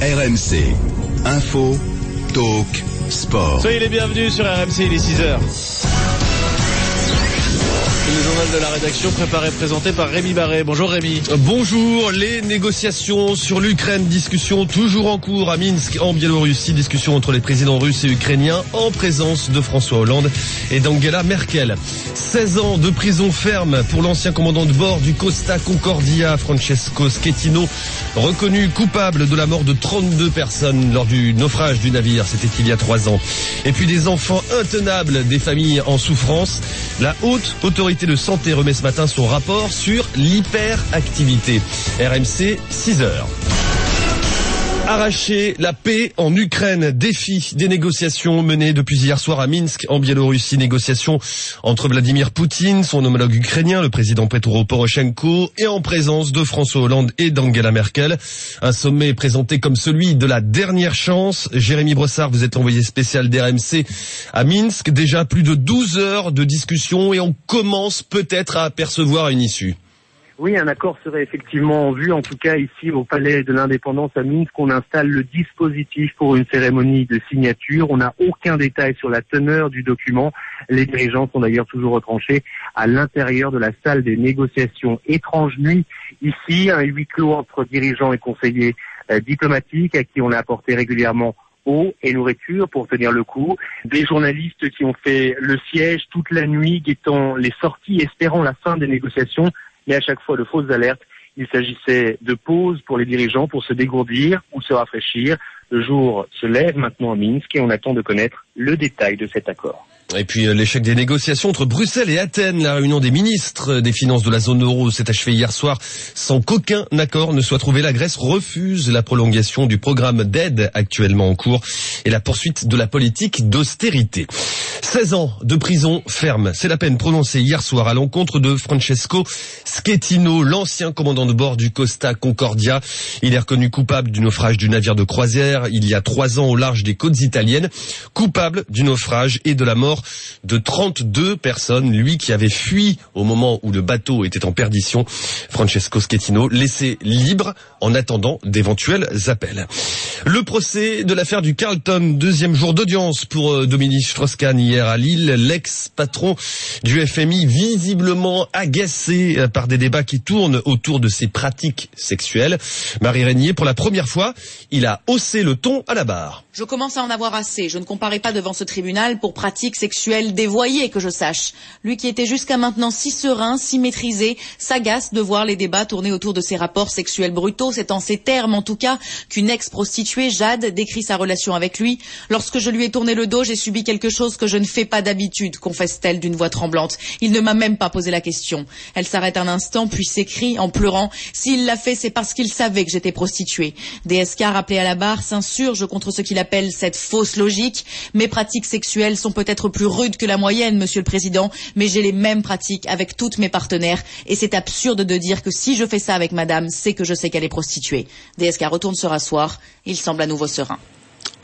RMC. Info, talk, sport. Soyez les bienvenus sur RMC, il est 6h. Le journal de la rédaction préparé présenté par Rémi Barré. Bonjour Rémi. Bonjour, les négociations sur l'Ukraine, discussion toujours en cours à Minsk en Biélorussie, discussion entre les présidents russes et ukrainiens en présence de François Hollande et d'Angela Merkel. 16 ans de prison ferme pour l'ancien commandant de bord du Costa Concordia, Francesco Schettino, reconnu coupable de la mort de 32 personnes lors du naufrage du navire, c'était il y a trois ans. Et puis des enfants intenables, des familles en souffrance. La haute autorité de santé remet ce matin son rapport sur l'hyperactivité. RMC 6 heures. Arracher la paix en Ukraine, défi des négociations menées depuis hier soir à Minsk en Biélorussie, négociations entre Vladimir Poutine, son homologue ukrainien, le président Petro Poroshenko, et en présence de François Hollande et d'Angela Merkel. Un sommet présenté comme celui de la dernière chance. Jérémy Brossard, vous êtes envoyé spécial d'RMC à Minsk. Déjà plus de 12 heures de discussion et on commence peut-être à apercevoir une issue. Oui, un accord serait effectivement en vue, en tout cas ici au Palais de l'Indépendance à Minsk, on installe le dispositif pour une cérémonie de signature. On n'a aucun détail sur la teneur du document. Les dirigeants sont d'ailleurs toujours retranchés à l'intérieur de la salle des négociations. Étrange nuit ici, un huis clos entre dirigeants et conseillers euh, diplomatiques à qui on a apporté régulièrement eau et nourriture pour tenir le coup. Des journalistes qui ont fait le siège toute la nuit, guettant les sorties, espérant la fin des négociations mais à chaque fois de fausses alertes. Il s'agissait de pauses pour les dirigeants pour se dégourdir ou se rafraîchir. Le jour se lève maintenant à Minsk et on attend de connaître le détail de cet accord. Et puis euh, l'échec des négociations entre Bruxelles et Athènes, la réunion des ministres des finances de la zone euro s'est achevée hier soir sans qu'aucun accord ne soit trouvé. La Grèce refuse la prolongation du programme d'aide actuellement en cours et la poursuite de la politique d'austérité. 16 ans de prison ferme, c'est la peine prononcée hier soir à l'encontre de Francesco Schettino, l'ancien commandant de bord du Costa Concordia. Il est reconnu coupable du naufrage du navire de croisière il y a trois ans au large des côtes italiennes, coupable du naufrage et de la mort de 32 personnes, lui qui avait fui au moment où le bateau était en perdition, Francesco Schettino, laissé libre en attendant d'éventuels appels. Le procès de l'affaire du Carlton, deuxième jour d'audience pour euh, Dominique Strauss-Kahn hier à Lille, l'ex-patron du FMI visiblement agacé euh, par des débats qui tournent autour de ses pratiques sexuelles. Marie Régnier, pour la première fois, il a haussé le ton à la barre. Je commence à en avoir assez. Je ne comparais pas devant ce tribunal pour pratiques sexuelles dévoyées, que je sache. Lui qui était jusqu'à maintenant si serein, si maîtrisé, s'agace de voir les débats tourner autour de ses rapports sexuels brutaux. C'est en ces termes, en tout cas, qu'une ex-prostituée, Jade, décrit sa relation avec lui. Lorsque je lui ai tourné le dos, j'ai subi quelque chose que je ne fais pas d'habitude, confesse-t-elle d'une voix tremblante. Il ne m'a même pas posé la question. Elle s'arrête un instant, puis s'écrie, en pleurant, s'il l'a fait, c'est parce qu'il savait que j'étais prostituée. DSK, rappelé à la barre, s'insurge contre ce qu'il appelle cette fausse logique. Mes pratiques sexuelles sont peut-être plus rudes que la moyenne, monsieur le président, mais j'ai les mêmes pratiques avec toutes mes partenaires, et c'est absurde de dire que si je fais ça avec madame, c'est que je sais qu'elle est prostituée. DSK retourne se rasseoir, il semble à nouveau serein.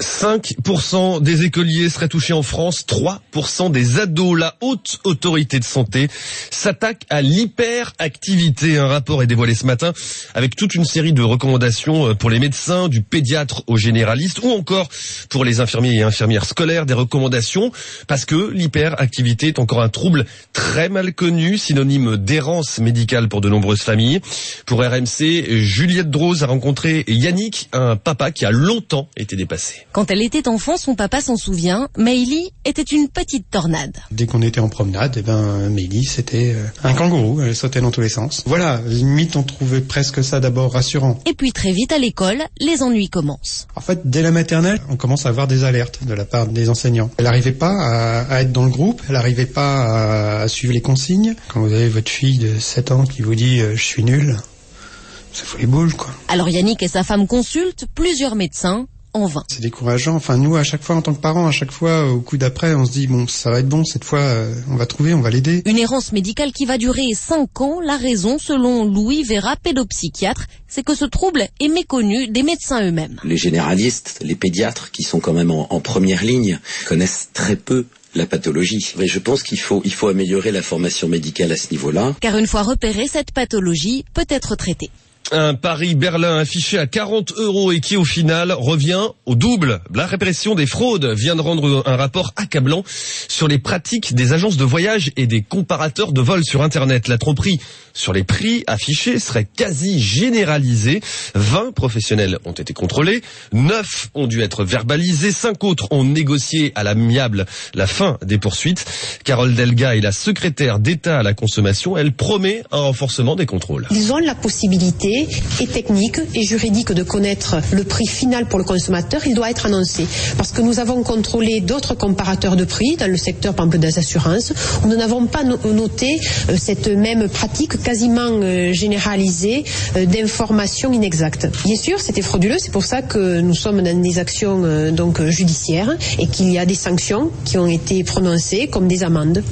5% des écoliers seraient touchés en France, 3% des ados. La haute autorité de santé s'attaque à l'hyperactivité. Un rapport est dévoilé ce matin avec toute une série de recommandations euh, pour les médecins, du pédiatre aux généralistes ou encore pour les infirmiers et infirmières scolaires, des recommandations parce que l'hyperactivité est encore un trouble très mal connu, synonyme d'errance médicale pour de nombreuses familles. Pour RMC, Juliette Drose a rencontré Yannick, un papa qui a longtemps été dépassé. Quand elle était enfant, son papa s'en souvient, Meili était une petite tornade. Dès qu'on était en promenade, eh ben, Meili, c'était euh, un kangourou, elle sautait dans tous les sens. Voilà, limite, on trouvait presque ça d'abord rassurant. Et puis très vite à l'école, les ennuis commencent. En fait, dès la maternelle, on commence à avoir des alertes de la part des enseignants. Elle n'arrivait pas à, à, être dans le groupe, elle n'arrivait pas à, à, suivre les consignes. Quand vous avez votre fille de 7 ans qui vous dit euh, je suis nul, ça fout les boules, quoi. Alors Yannick et sa femme consultent plusieurs médecins en vain. C'est décourageant. Enfin, nous, à chaque fois, en tant que parents, à chaque fois, au coup d'après, on se dit, bon, ça va être bon, cette fois, euh, on va trouver, on va l'aider. Une errance médicale qui va durer 5 ans. La raison, selon Louis Vera, pédopsychiatre, c'est que ce trouble est méconnu des médecins eux-mêmes. Les généralistes, les pédiatres, qui sont quand même en, en première ligne, connaissent très peu la pathologie. Mais je pense qu'il faut, il faut améliorer la formation médicale à ce niveau-là. Car une fois repérée, cette pathologie peut être traitée. Un Paris-Berlin affiché à 40 euros et qui au final revient au double. La répression des fraudes vient de rendre un rapport accablant sur les pratiques des agences de voyage et des comparateurs de vols sur Internet. La tromperie sur les prix affichés serait quasi généralisée. 20 professionnels ont été contrôlés, 9 ont dû être verbalisés, 5 autres ont négocié à l'amiable la fin des poursuites. Carole Delga est la secrétaire d'État à la consommation. Elle promet un renforcement des contrôles. Ils ont la possibilité et technique et juridique de connaître le prix final pour le consommateur, il doit être annoncé. Parce que nous avons contrôlé d'autres comparateurs de prix dans le secteur, par exemple, des assurances, où nous n'avons pas noté euh, cette même pratique quasiment euh, généralisée euh, d'informations inexactes. Bien sûr, c'était frauduleux, c'est pour ça que nous sommes dans des actions donc judiciaires et qu'il y a des sanctions qui ont été prononcées comme des amendes.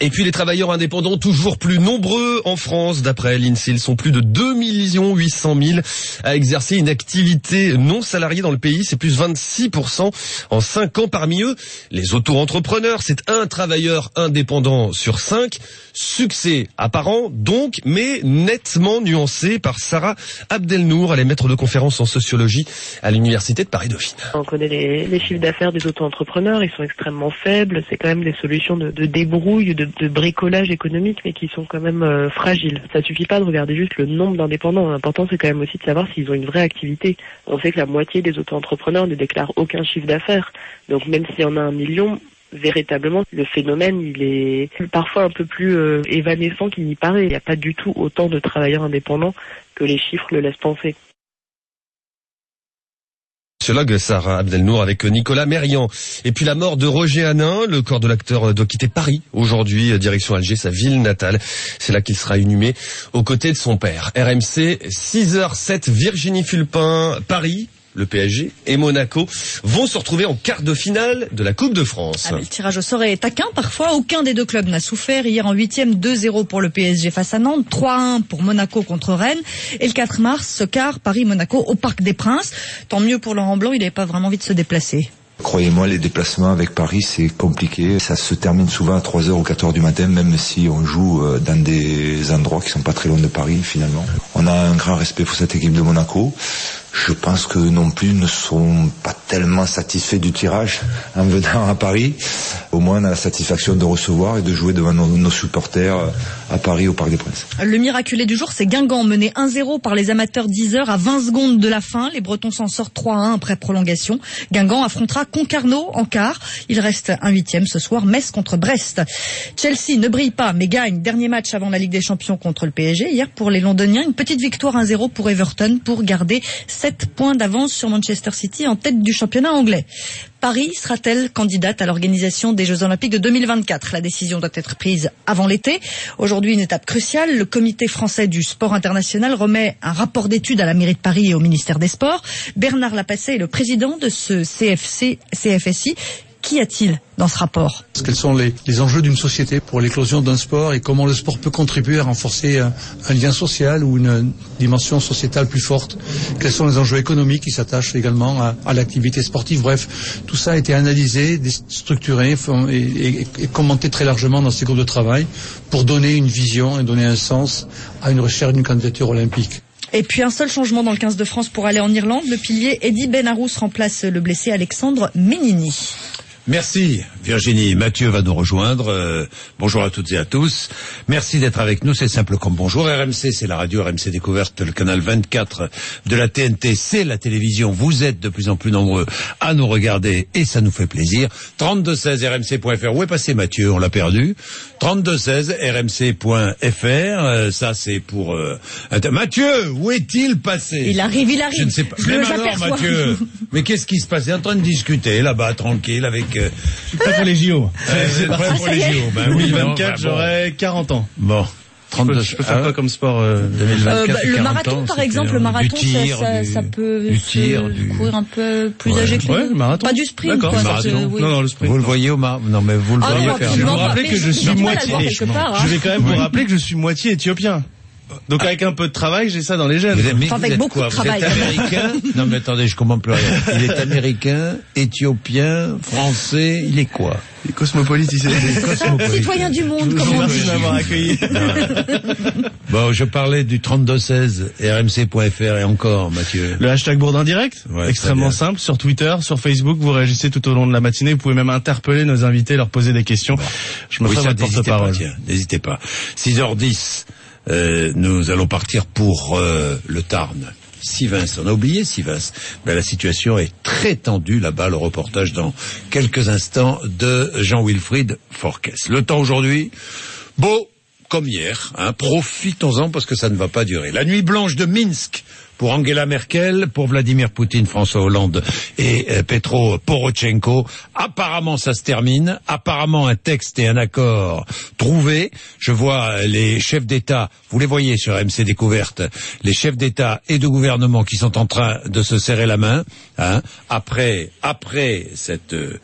Et puis les travailleurs indépendants toujours plus nombreux en France. D'après l'INSEE, ils sont plus de 2 800 000 à exercer une activité non salariée dans le pays. C'est plus 26% en 5 ans. Parmi eux, les auto-entrepreneurs, c'est un travailleur indépendant sur 5. Succès apparent donc, mais nettement nuancé par Sarah Abdelnour. Elle est maître de conférence en sociologie à l'Université de Paris-Dauphine. On connaît les, chiffres d'affaires des auto-entrepreneurs. Ils sont extrêmement faibles. C'est quand même des solutions de, de débrouille, de de bricolage économique, mais qui sont quand même euh, fragiles. Ça suffit pas de regarder juste le nombre d'indépendants. L'important, c'est quand même aussi de savoir s'ils ont une vraie activité. On sait que la moitié des auto-entrepreneurs ne déclarent aucun chiffre d'affaires. Donc même s'il y en a un million, véritablement, le phénomène, il est parfois un peu plus euh, évanescent qu'il n'y paraît. Il n'y a pas du tout autant de travailleurs indépendants que les chiffres le laissent penser Sarah Abdelnour avec Nicolas Mérian. Et puis la mort de Roger Hanin, le corps de l'acteur doit quitter Paris aujourd'hui, direction Alger, sa ville natale. C'est là qu'il sera inhumé aux côtés de son père. RMC 6h07 Virginie Fulpin, Paris, le PSG et Monaco vont se retrouver en quart de finale de la Coupe de France. Ah, le tirage au sort est taquin parfois. Aucun des deux clubs n'a souffert. Hier en huitième, 2-0 pour le PSG face à Nantes, 3-1 pour Monaco contre Rennes. Et le 4 mars, ce quart Paris-Monaco au Parc des Princes. Tant mieux pour Laurent Blanc, il n'avait pas vraiment envie de se déplacer. Croyez-moi, les déplacements avec Paris, c'est compliqué. Ça se termine souvent à 3h ou 4h du matin, même si on joue euh, dans des endroits qui sont pas très loin de Paris, finalement. On a un grand respect pour cette équipe de Monaco je pense que non plus ne sont pas tellement satisfaits du tirage en venant à Paris. Au moins, on a la satisfaction de recevoir et de jouer devant nos, supporters Le miraculé du jour, c'est Guingamp, mené 1-0 par les amateurs 10 heures à 20 secondes de la fin. Les Bretons s'en sortent 3-1 après prolongation. Guingamp affrontera Concarneau en quart. Il reste un huitième ce soir, Metz contre Brest. Chelsea ne brille pas, mais gagne. Dernier match avant la Ligue des Champions contre le PSG. Hier, pour les Londoniens, une petite victoire 1-0 pour Everton pour garder 7 points d'avance sur Manchester City en tête du championnat anglais. Paris sera-t-elle candidate à l'organisation des Jeux Olympiques de 2024 La décision doit être prise avant l'été. Aujourd'hui, une étape cruciale. Le Comité français du sport international remet un rapport d'étude à la mairie de Paris et au ministère des Sports. Bernard Lapassé est le président de ce CFC, CFSI Qu'y a-t-il dans ce rapport Quels sont les, enjeux d'une société pour l'éclosion d'un sport et comment le sport peut contribuer à renforcer un, lien social ou une dimension sociétale plus forte? Quels sont les enjeux économiques qui s'attachent également à, l'activité sportive? Bref, tout ça a été analysé, structuré et, et commenté très largement dans ces groupes de travail pour donner une vision et donner un sens à une recherche d'une candidature olympique. Et puis un seul changement dans le 15 de France pour aller en Irlande. Le pilier Eddie Benarous remplace le blessé Alexandre Menini. Merci Virginie. Mathieu va nous rejoindre. Euh, bonjour à toutes et à tous. Merci d'être avec nous. C'est simple comme bonjour. RMC, c'est la radio RMC Découverte, le canal 24 de la TNT. C'est la télévision. Vous êtes de plus en plus nombreux à nous regarder et ça nous fait plaisir. 3216 rmc.fr. Où est passé Mathieu? On l'a perdu. 3216 rmc.fr. Euh, ça c'est pour euh, Mathieu. Où est-il passé? Il arrive, il arrive. Je ne sais pas. Je Mathieu. Mais qu'est-ce qui se passe? Il est en train de discuter là-bas, tranquille, avec je suis prêt pour les JO. c'est prêt pour les JO. Ben oui, 2024, j'aurai 40 ans. Bon. 32, je peux, faire quoi comme sport euh, 2024 euh, bah, Le marathon, par exemple, le marathon, ça, ça, peut du tir, courir un peu plus âgé que ouais, marathon. Pas du sprint, quoi. oui. Non, non, le sprint. Vous le voyez au marathon Non, mais vous le ah, voyez faire. Je vais vous rappeler que je suis moitié. Hein. Je vais quand même vous rappeler que je suis moitié éthiopien. Donc avec un peu de travail, j'ai ça dans les gènes. Êtes, Enfin, vous avec êtes beaucoup quoi de Vous êtes travail, même. américain Non mais attendez, je comprends plus rien. Il est américain, éthiopien, français, il est quoi cosmopolites ici. Cosmopolite. Citoyen du monde, comme on dit. de m'avoir accueilli. Bon, je parlais du 3216 rmc.fr et encore, Mathieu. Le hashtag Bourdin Direct, Ouais, extrêmement simple, sur Twitter, sur Facebook, vous réagissez tout au long de la matinée, vous pouvez même interpeller nos invités, leur poser des questions. Je me Oui, ferai ça, votre n'hésitez pas, porte-parole. n'hésitez pas. 6h10, euh, nous allons partir pour euh, le Tarn. Sivins, on a oublié Sivins. Ben, la situation est très tendue là-bas, le reportage dans quelques instants de Jean-Wilfried Forquès. Le temps aujourd'hui, beau comme hier, hein, profitons-en parce que ça ne va pas durer. La nuit blanche de Minsk pour Angela Merkel, pour Vladimir Poutine, François Hollande et euh, Petro Porochenko. Apparemment, ça se termine. Apparemment, un texte et un accord trouvé. Je vois euh, les chefs d'État, vous les voyez sur MC Découverte, les chefs d'État et de gouvernement qui sont en train de se serrer la main. hein, après, après cette euh,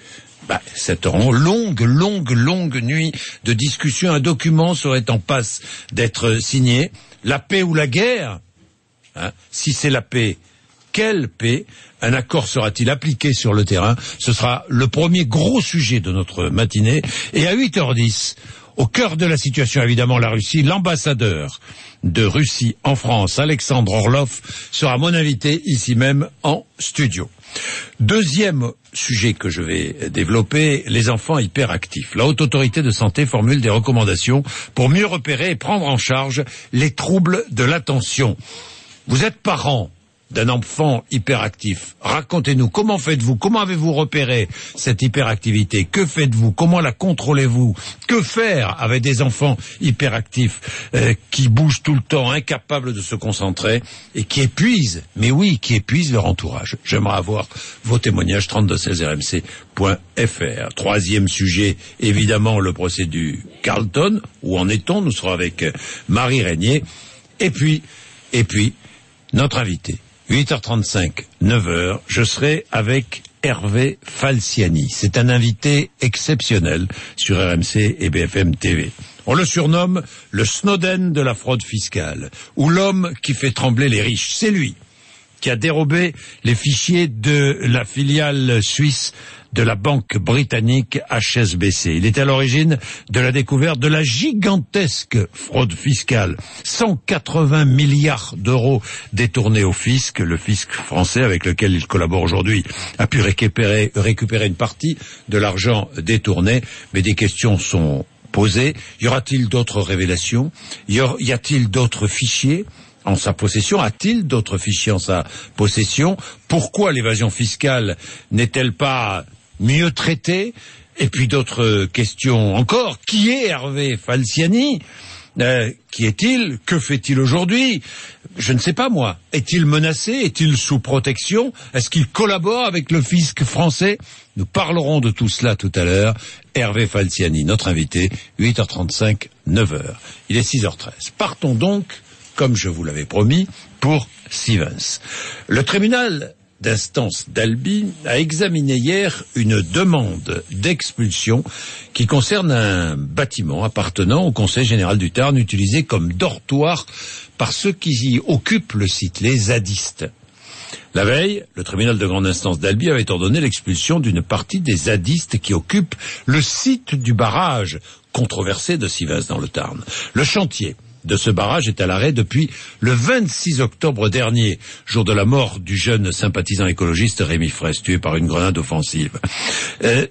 bah, cette longue, longue, longue nuit de discussion, un document serait en passe d'être signé. La paix ou la guerre? Hein, si c'est la paix, quelle paix Un accord sera-t-il appliqué sur le terrain Ce sera le premier gros sujet de notre matinée. Et à 8h10, au cœur de la situation, évidemment, la Russie, l'ambassadeur de Russie en France, Alexandre Orlov, sera mon invité ici même en studio. Deuxième sujet que je vais développer, les enfants hyperactifs. La Haute Autorité de Santé formule des recommandations pour mieux repérer et prendre en charge les troubles de l'attention. Vous êtes parent d'un enfant hyperactif. Racontez-nous, comment faites-vous? Comment avez-vous repéré cette hyperactivité? Que faites-vous? Comment la contrôlez-vous? Que faire avec des enfants hyperactifs euh, qui bougent tout le temps, incapables de se concentrer et qui épuisent, mais oui, qui épuisent leur entourage? J'aimerais avoir vos témoignages 3216rmc.fr. Troisième sujet, évidemment, le procès du Carlton. Où en est-on? Nous serons avec Marie Régnier. Et puis, et puis, notre invité. 8h35, 9h, je serai avec Hervé Falciani. C'est un invité exceptionnel sur RMC et BFM TV. On le surnomme le Snowden de la fraude fiscale, ou l'homme qui fait trembler les riches. C'est lui qui a dérobé les fichiers de la filiale suisse de la banque britannique HSBC. Il est à l'origine de la découverte de la gigantesque fraude fiscale. 180 milliards d'euros détournés au fisc. Le fisc français avec lequel il collabore aujourd'hui a pu récupérer, une partie de l'argent détourné, mais des questions sont posées. Y aura-t-il d'autres révélations? Y a-t-il d'autres fichiers en sa possession? A-t-il d'autres fichiers en sa possession? Pourquoi l'évasion fiscale n'est-elle pas mieux traitée Et puis d'autres questions encore. Qui est Hervé Falciani? Euh, Qui est-il? Que fait-il aujourd'hui? Je ne sais pas moi. Est-il menacé? Est-il sous protection? Est-ce qu'il collabore avec le fisc français? Nous parlerons de tout cela tout à l'heure. Hervé Falciani, notre invité, 8h35, 9h. Il est 6h13. Partons donc comme je vous l'avais promis, pour Stevens. Le tribunal d'instance d'Albi a examiné hier une demande d'expulsion qui concerne un bâtiment appartenant au Conseil général du Tarn utilisé comme dortoir par ceux qui y occupent le site, les zadistes. La veille, le tribunal de grande instance d'Albi avait ordonné l'expulsion d'une partie des zadistes qui occupent le site du barrage controversé de Sivas dans le Tarn. Le chantier de ce barrage est à l'arrêt depuis le 26 octobre dernier, jour de la mort du jeune sympathisant écologiste Rémi Fraisse, tué par une grenade offensive. Euh,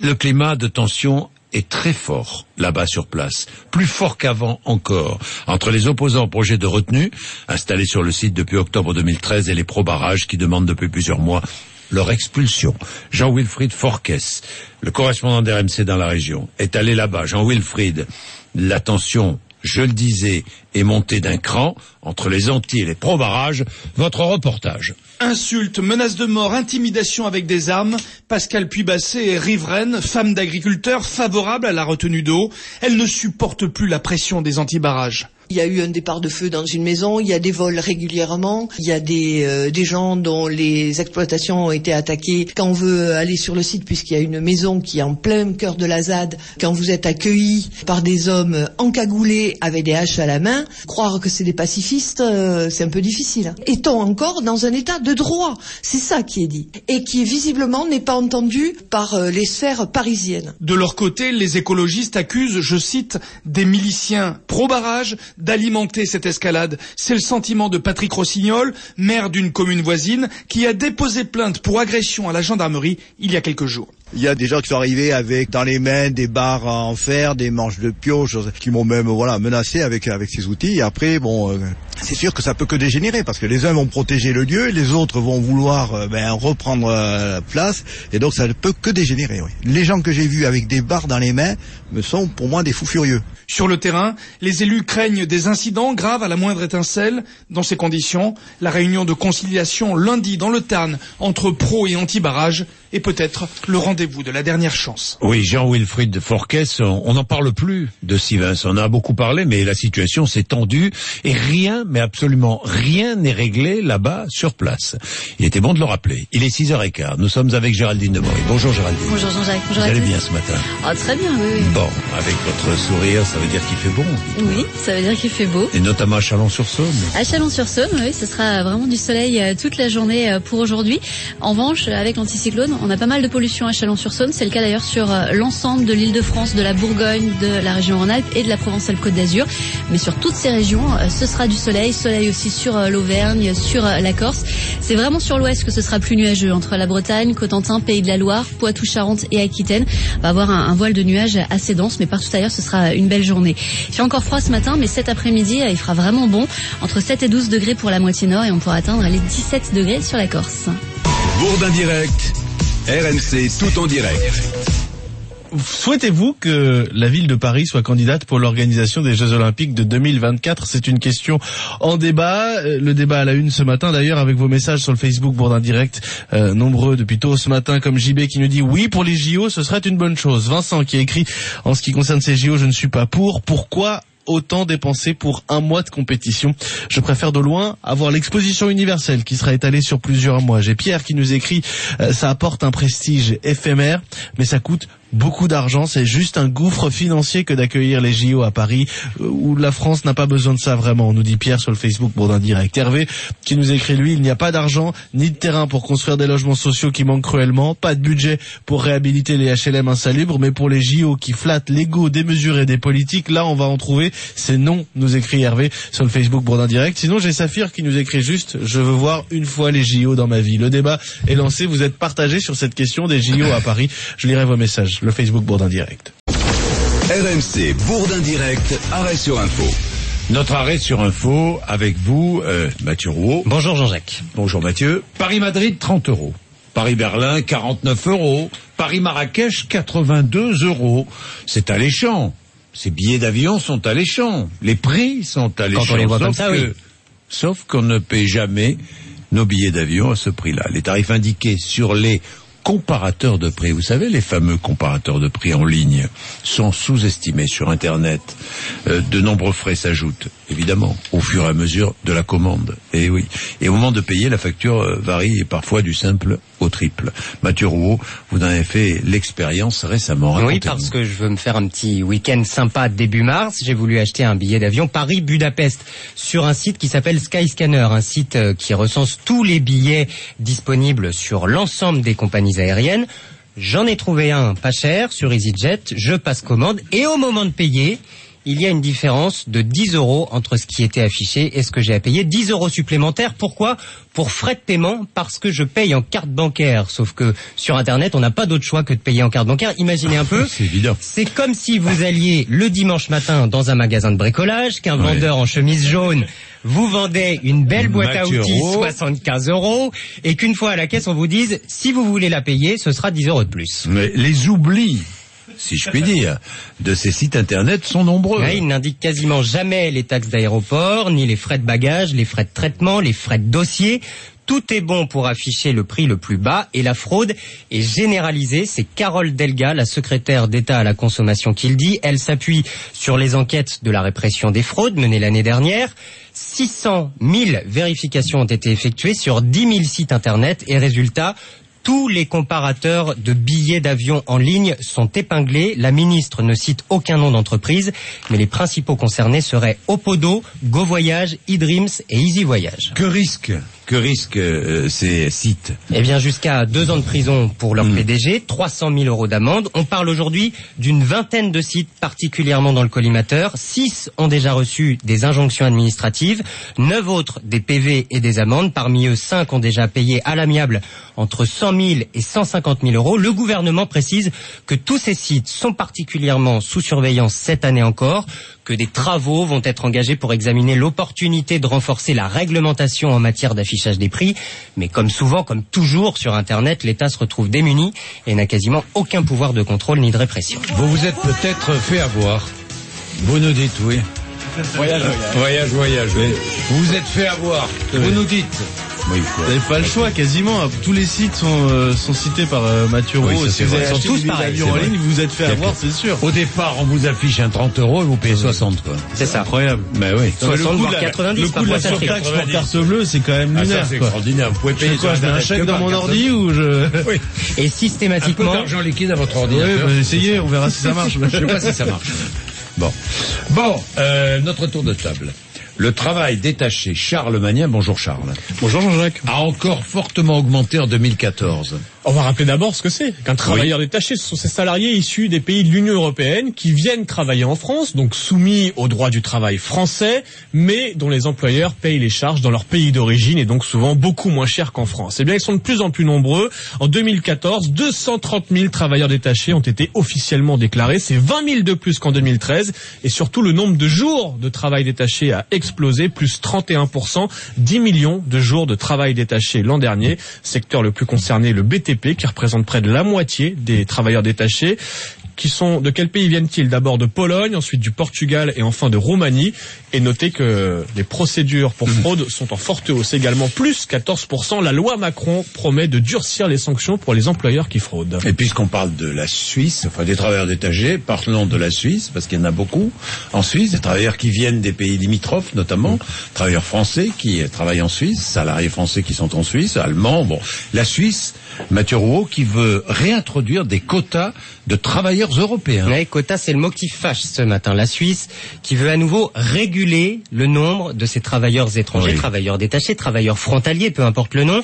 le climat de tension est très fort là-bas sur place, plus fort qu'avant encore, entre les opposants au projet de retenue, installés sur le site depuis octobre 2013, et les pro-barrages qui demandent depuis plusieurs mois leur expulsion. Jean-Wilfried Forquès, le correspondant d'RMC dans la région, est allé là-bas. Jean-Wilfried, la tension, je le disais, est montée d'un cran entre les anti et les pro-barrages. Votre reportage. Insultes, menaces de mort, intimidation avec des armes. Pascal Puybasset est riveraine, femme d'agriculteur, favorable à la retenue d'eau. Elle ne supporte plus la pression des anti-barrages. Il y a eu un départ de feu dans une maison, il y a des vols régulièrement, il y a des, euh, des gens dont les exploitations ont été attaquées. Quand on veut aller sur le site, puisqu'il y a une maison qui est en plein cœur de la ZAD, quand vous êtes accueilli par des hommes encagoulés avec des haches à la main, croire que c'est des pacifistes, euh, c'est un peu difficile. Est-on encore dans un état de droit? C'est ça qui est dit. Et qui visiblement n'est pas entendu par euh, les sphères parisiennes. De leur côté, les écologistes accusent, je cite, des miliciens pro-barrage d'alimenter cette escalade. C'est le sentiment de Patrick Rossignol, maire d'une commune voisine, qui a déposé plainte pour agression à la gendarmerie il y a quelques jours. Il y a des gens qui sont arrivés avec dans les mains des barres en fer, des manches de pioche, qui m'ont même voilà menacé avec avec ces outils. Après, bon, euh, c'est sûr que ça peut que dégénérer parce que les uns vont protéger le lieu, les autres vont vouloir euh, ben, reprendre euh, la place, et donc ça ne peut que dégénérer. Oui. Les gens que j'ai vus avec des barres dans les mains me sont pour moi des fous furieux. Sur le terrain, les élus craignent des incidents graves à la moindre étincelle. Dans ces conditions, la réunion de conciliation lundi dans le Tarn entre pro et anti-barrage est peut-être le rendez-vous de la dernière chance. Oui, Jean-Wilfried Forquès, on on n'en parle plus de Sivens. On en a beaucoup parlé, mais la situation s'est tendue et rien, mais absolument rien n'est réglé là-bas, sur place. Il était bon de le rappeler. Il est 6h15. Nous sommes avec Géraldine de Mory. Bonjour Géraldine. Bonjour Jean-Jacques. Bonjour Vous allez bien ce matin? Ah, très bien, oui, oui. Bon, avec votre sourire, ça veut dire qu'il fait bon. Oui, ça veut dire qu'il fait beau. Et notamment à Chalon-sur-Saône. À Chalon-sur-Saône, oui, ce sera vraiment du soleil euh, toute la journée euh, pour aujourd'hui. En revanche, avec l'anticyclone, on a pas mal de pollution à Chalon-sur-Saône. C'est le cas d'ailleurs sur euh, l'ensemble de l'île de France, de la Bourgogne, de la région Rhône-Alpes et de la Provence-Alpes-Côte d'Azur. Mais sur toutes ces régions, euh, ce sera du soleil. Soleil aussi sur euh, l'Auvergne, sur la Corse. C'est vraiment sur l'ouest que ce sera plus nuageux. Entre la Bretagne, Cotentin, Pays de la Loire, Poitou-Charentes et Aquitaine, on va avoir un, voile de nuages assez dense. Mais partout ailleurs, ce sera une belle journée. Il fait encore froid ce matin, mais cet après-midi, il fera vraiment bon. Entre 7 et 12 degrés pour la moitié nord et on pourra atteindre les 17 degrés sur la Corse. Bourdin direct, RMC tout en direct. Souhaitez-vous que la ville de Paris soit candidate pour l'organisation des Jeux Olympiques de 2024 C'est une question en débat. Euh, Le débat à la une ce matin d'ailleurs avec vos messages sur le Facebook Bourdin Direct. Euh, nombreux depuis tôt ce matin comme JB qui nous dit oui pour les JO ce serait une bonne chose. Vincent qui écrit en ce qui concerne ces JO je ne suis pas pour. Pourquoi autant dépenser pour un mois de compétition. Je préfère de loin avoir l'exposition universelle qui sera étalée sur plusieurs mois. J'ai Pierre qui nous écrit euh, ça apporte un prestige éphémère, mais ça coûte beaucoup d'argent. C'est juste un gouffre financier que d'accueillir les JO à Paris, euh, où la France n'a pas besoin de ça vraiment. Nous dit Pierre sur le Facebook Bourdin Direct. Hervé qui nous écrit lui, il n'y a pas d'argent ni de terrain pour construire des logements sociaux qui manquent cruellement, pas de budget pour réhabiliter les HLM insalubres, mais pour les JO qui flattent l'ego démesuré des politiques, là on va en trouver. C'est non, nous écrit Hervé sur le Facebook Bourdin Direct. Sinon j'ai Saphir qui nous écrit juste, je veux voir une fois les JO dans ma vie. Le débat est lancé, vous êtes partagés sur cette question des JO à Paris. Je lirai vos messages, le Facebook Bourdin Direct. RMC Bourdin direct, arrêt sur info. Notre arrêt sur info avec vous, euh, Mathieu Rouault. Bonjour Jean-Jacques. Bonjour Mathieu. Paris-Madrid, 30 euros. Paris-Berlin, 49 euros. Paris-Marrakech, 82 euros. C'est alléchant. Ces billets d'avion sont alléchants. Les prix sont alléchants. on les voit sauf comme ça, que- oui. Sauf qu'on ne paie jamais nos billets d'avion à ce prix-là. Les tarifs indiqués sur les comparateurs de prix, vous savez, les fameux comparateurs de prix en ligne, sont sous-estimés sur Internet. Euh, de nombreux frais s'ajoutent, évidemment, au fur et à mesure de la commande. Et oui. Et au moment de payer, la facture euh, varie et parfois du simple au triple. Mathieu Rouault, vous en avez fait l'expérience récemment. Oui, parce que je veux me faire un petit week-end sympa début mars. J'ai voulu acheter un billet d'avion Paris-Budapest sur un site qui s'appelle Skyscanner, un site euh, qui recense tous les billets disponibles sur l'ensemble des compagnies aériennes. J'en ai trouvé un pas cher sur EasyJet. Je passe commande et au moment de payer, il y a une différence de 10 euros entre ce qui était affiché et ce que j'ai à payer. 10 euros supplémentaires. Pourquoi? Pour frais de paiement, parce que je paye en carte bancaire. Sauf que sur Internet, on n'a pas d'autre choix que de payer en carte bancaire. Imaginez un peu. C'est évident. C'est comme si vous alliez le dimanche matin dans un magasin de bricolage, qu'un Ouais. vendeur en chemise jaune vous vendait une belle boîte à outils, Roux. 75 euros, et qu'une fois à la caisse, on vous dise, si vous voulez la payer, ce sera 10 euros de plus. Mais les oublis, si je puis dire, de ces sites Internet sont nombreux. Ouais, il n'indique quasiment jamais les taxes d'aéroport, ni les frais de bagages, les frais de traitement, les frais de dossier. Tout est bon pour afficher le prix le plus bas et la fraude est généralisée. C'est Carole Delga, la secrétaire d'État à la consommation, qui le dit. Elle s'appuie sur les enquêtes de la répression des fraudes menées l'année dernière. 600 000 vérifications ont été effectuées sur 10 000 sites internet et résultat, tous les comparateurs de billets d'avion en ligne sont épinglés. La ministre ne cite aucun nom d'entreprise, mais les principaux concernés seraient Opodo, GoVoyage, eDreams et Easy Voyage. Que risque que risquent euh, ces sites? Eh bien, jusqu'à deux ans de prison pour leur PDG, 300 000 euros d'amende. On parle aujourd'hui d'une vingtaine de sites, particulièrement dans le collimateur. Six ont déjà reçu des injonctions administratives, neuf autres des PV et des amendes. Parmi eux, cinq ont déjà payé à l'amiable entre 100 000 et 150 000 euros. Le gouvernement précise que tous ces sites sont particulièrement sous surveillance cette année encore, que des travaux vont être engagés pour examiner l'opportunité de renforcer la réglementation en matière d'affichage des prix. Mais comme souvent, comme toujours sur Internet, l'État se retrouve démuni et n'a quasiment aucun pouvoir de contrôle ni de répression. Vous vous êtes peut-être fait avoir. Vous nous dites oui. Voyage, voyage. Voyage, oui. Vous vous êtes fait avoir. Vous nous dites. Oui, Vous n'avez pas le choix, quasiment. Tous les sites sont, euh, sont cités par euh, Mathieu Oui, Roux. ça, Si c'est vous avez Ils sont acheté tous pareils, c'est en ligne, vous vous êtes fait avoir, c'est sûr. Au départ, on vous affiche un 30 euros et vous payez 60, quoi. C'est ça. Incroyable. Ben oui. Mais le 60 coût voire de la- 90, Le coût de la surtaxe pour 90. carte bleue, c'est quand même Ah, lunaire. c'est quoi. extraordinaire. Vous pouvez payer quoi, un chèque que dans mon ordi ou je... Oui. Et Un peu systématiquement, d'argent liquide à votre Oui, ordinateur. bah, essayez, on verra si ça marche. Je sais pas si ça marche. Bon. Bon, euh, notre tour de table. Le travail détaché, Charles Magnien, bonjour Charles, Bonjour Jean-Jacques. a encore fortement augmenté en 2014. On va rappeler d'abord ce que c'est. Qu'un travailleur détaché, ce sont ces salariés issus des pays de l'Union européenne qui viennent travailler en France, donc soumis au droit du travail français, mais dont les employeurs payent les charges dans leur pays d'origine et donc souvent beaucoup moins cher qu'en France. Eh bien, ils sont de plus en plus nombreux. En 2014, 230 000 travailleurs détachés ont été officiellement déclarés. C'est 20 000 de plus qu'en 2013. Et surtout, le nombre de jours de travail détaché a explosé, plus 31%, 10 millions de jours de travail détaché l'an dernier. Secteur le plus concerné, le BTP, qui représente près de la moitié des travailleurs détachés. Qui sont de quel pays viennent-ils? D'abord de Pologne, ensuite du Portugal et enfin de Roumanie. Et notez que les procédures pour fraude sont en forte hausse également, plus 14%. La loi Macron promet de durcir les sanctions pour les employeurs qui fraudent. Et puisqu'on parle de la Suisse, enfin des travailleurs détachés, parlons de la Suisse, parce qu'il y en a beaucoup en Suisse, des travailleurs qui viennent des pays limitrophes notamment, travailleurs français qui travaillent en Suisse, salariés français qui sont en Suisse, allemands, bon. La Suisse, Mathieu Rouault, qui veut réintroduire des quotas de travailleurs européens. Ouais, quota, c'est le mot qui fâche ce matin. La Suisse qui veut à nouveau réguler le nombre de ces travailleurs étrangers, Oui. travailleurs détachés, travailleurs frontaliers, peu importe le nom.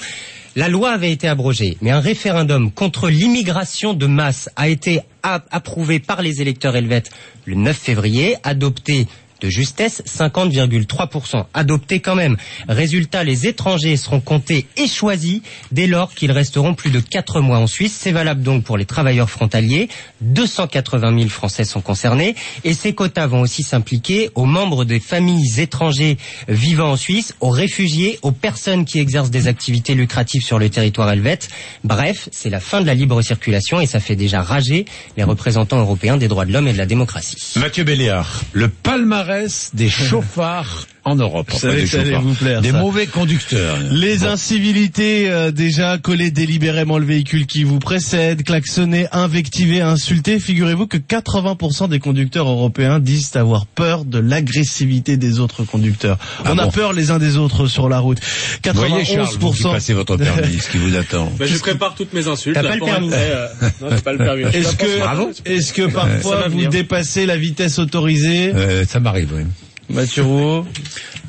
La loi avait été abrogée, mais un référendum contre l'immigration de masse a été approuvé par les électeurs helvètes le 9 février, adopté de justesse, 50,3%. Adopté quand même. Résultat, les étrangers seront comptés et choisis dès lors qu'ils resteront plus de 4 mois en Suisse. C'est valable donc pour les travailleurs frontaliers. 280 000 Français sont concernés. Et ces quotas vont aussi s'impliquer aux membres des familles étrangers vivant en Suisse, aux réfugiés, aux personnes qui exercent des activités lucratives sur le territoire helvète. Bref, c'est la fin de la libre circulation et ça fait déjà rager les représentants européens des droits de l'homme et de la démocratie. Le palmarès des chauffards en Europe. Savais des que ça allait vous plaire, Des ça. mauvais conducteurs. Les Bon. incivilités, euh, déjà coller délibérément le véhicule qui vous précède, klaxonner, invectiver, insulter. Figurez-vous que 80% des conducteurs européens disent avoir peur de l'agressivité des autres conducteurs. Ah On a peur les uns des autres sur la route. Voyez Charles, vous qui 91%. passez votre permis, ce qui vous attend. Ben, je prépare toutes mes insultes. T'as pas euh, pas le permis. Est-ce que, est-ce que parfois va vous venir. dépassez la vitesse autorisée, Euh, ça m'arrive, oui. Mathieu Rouault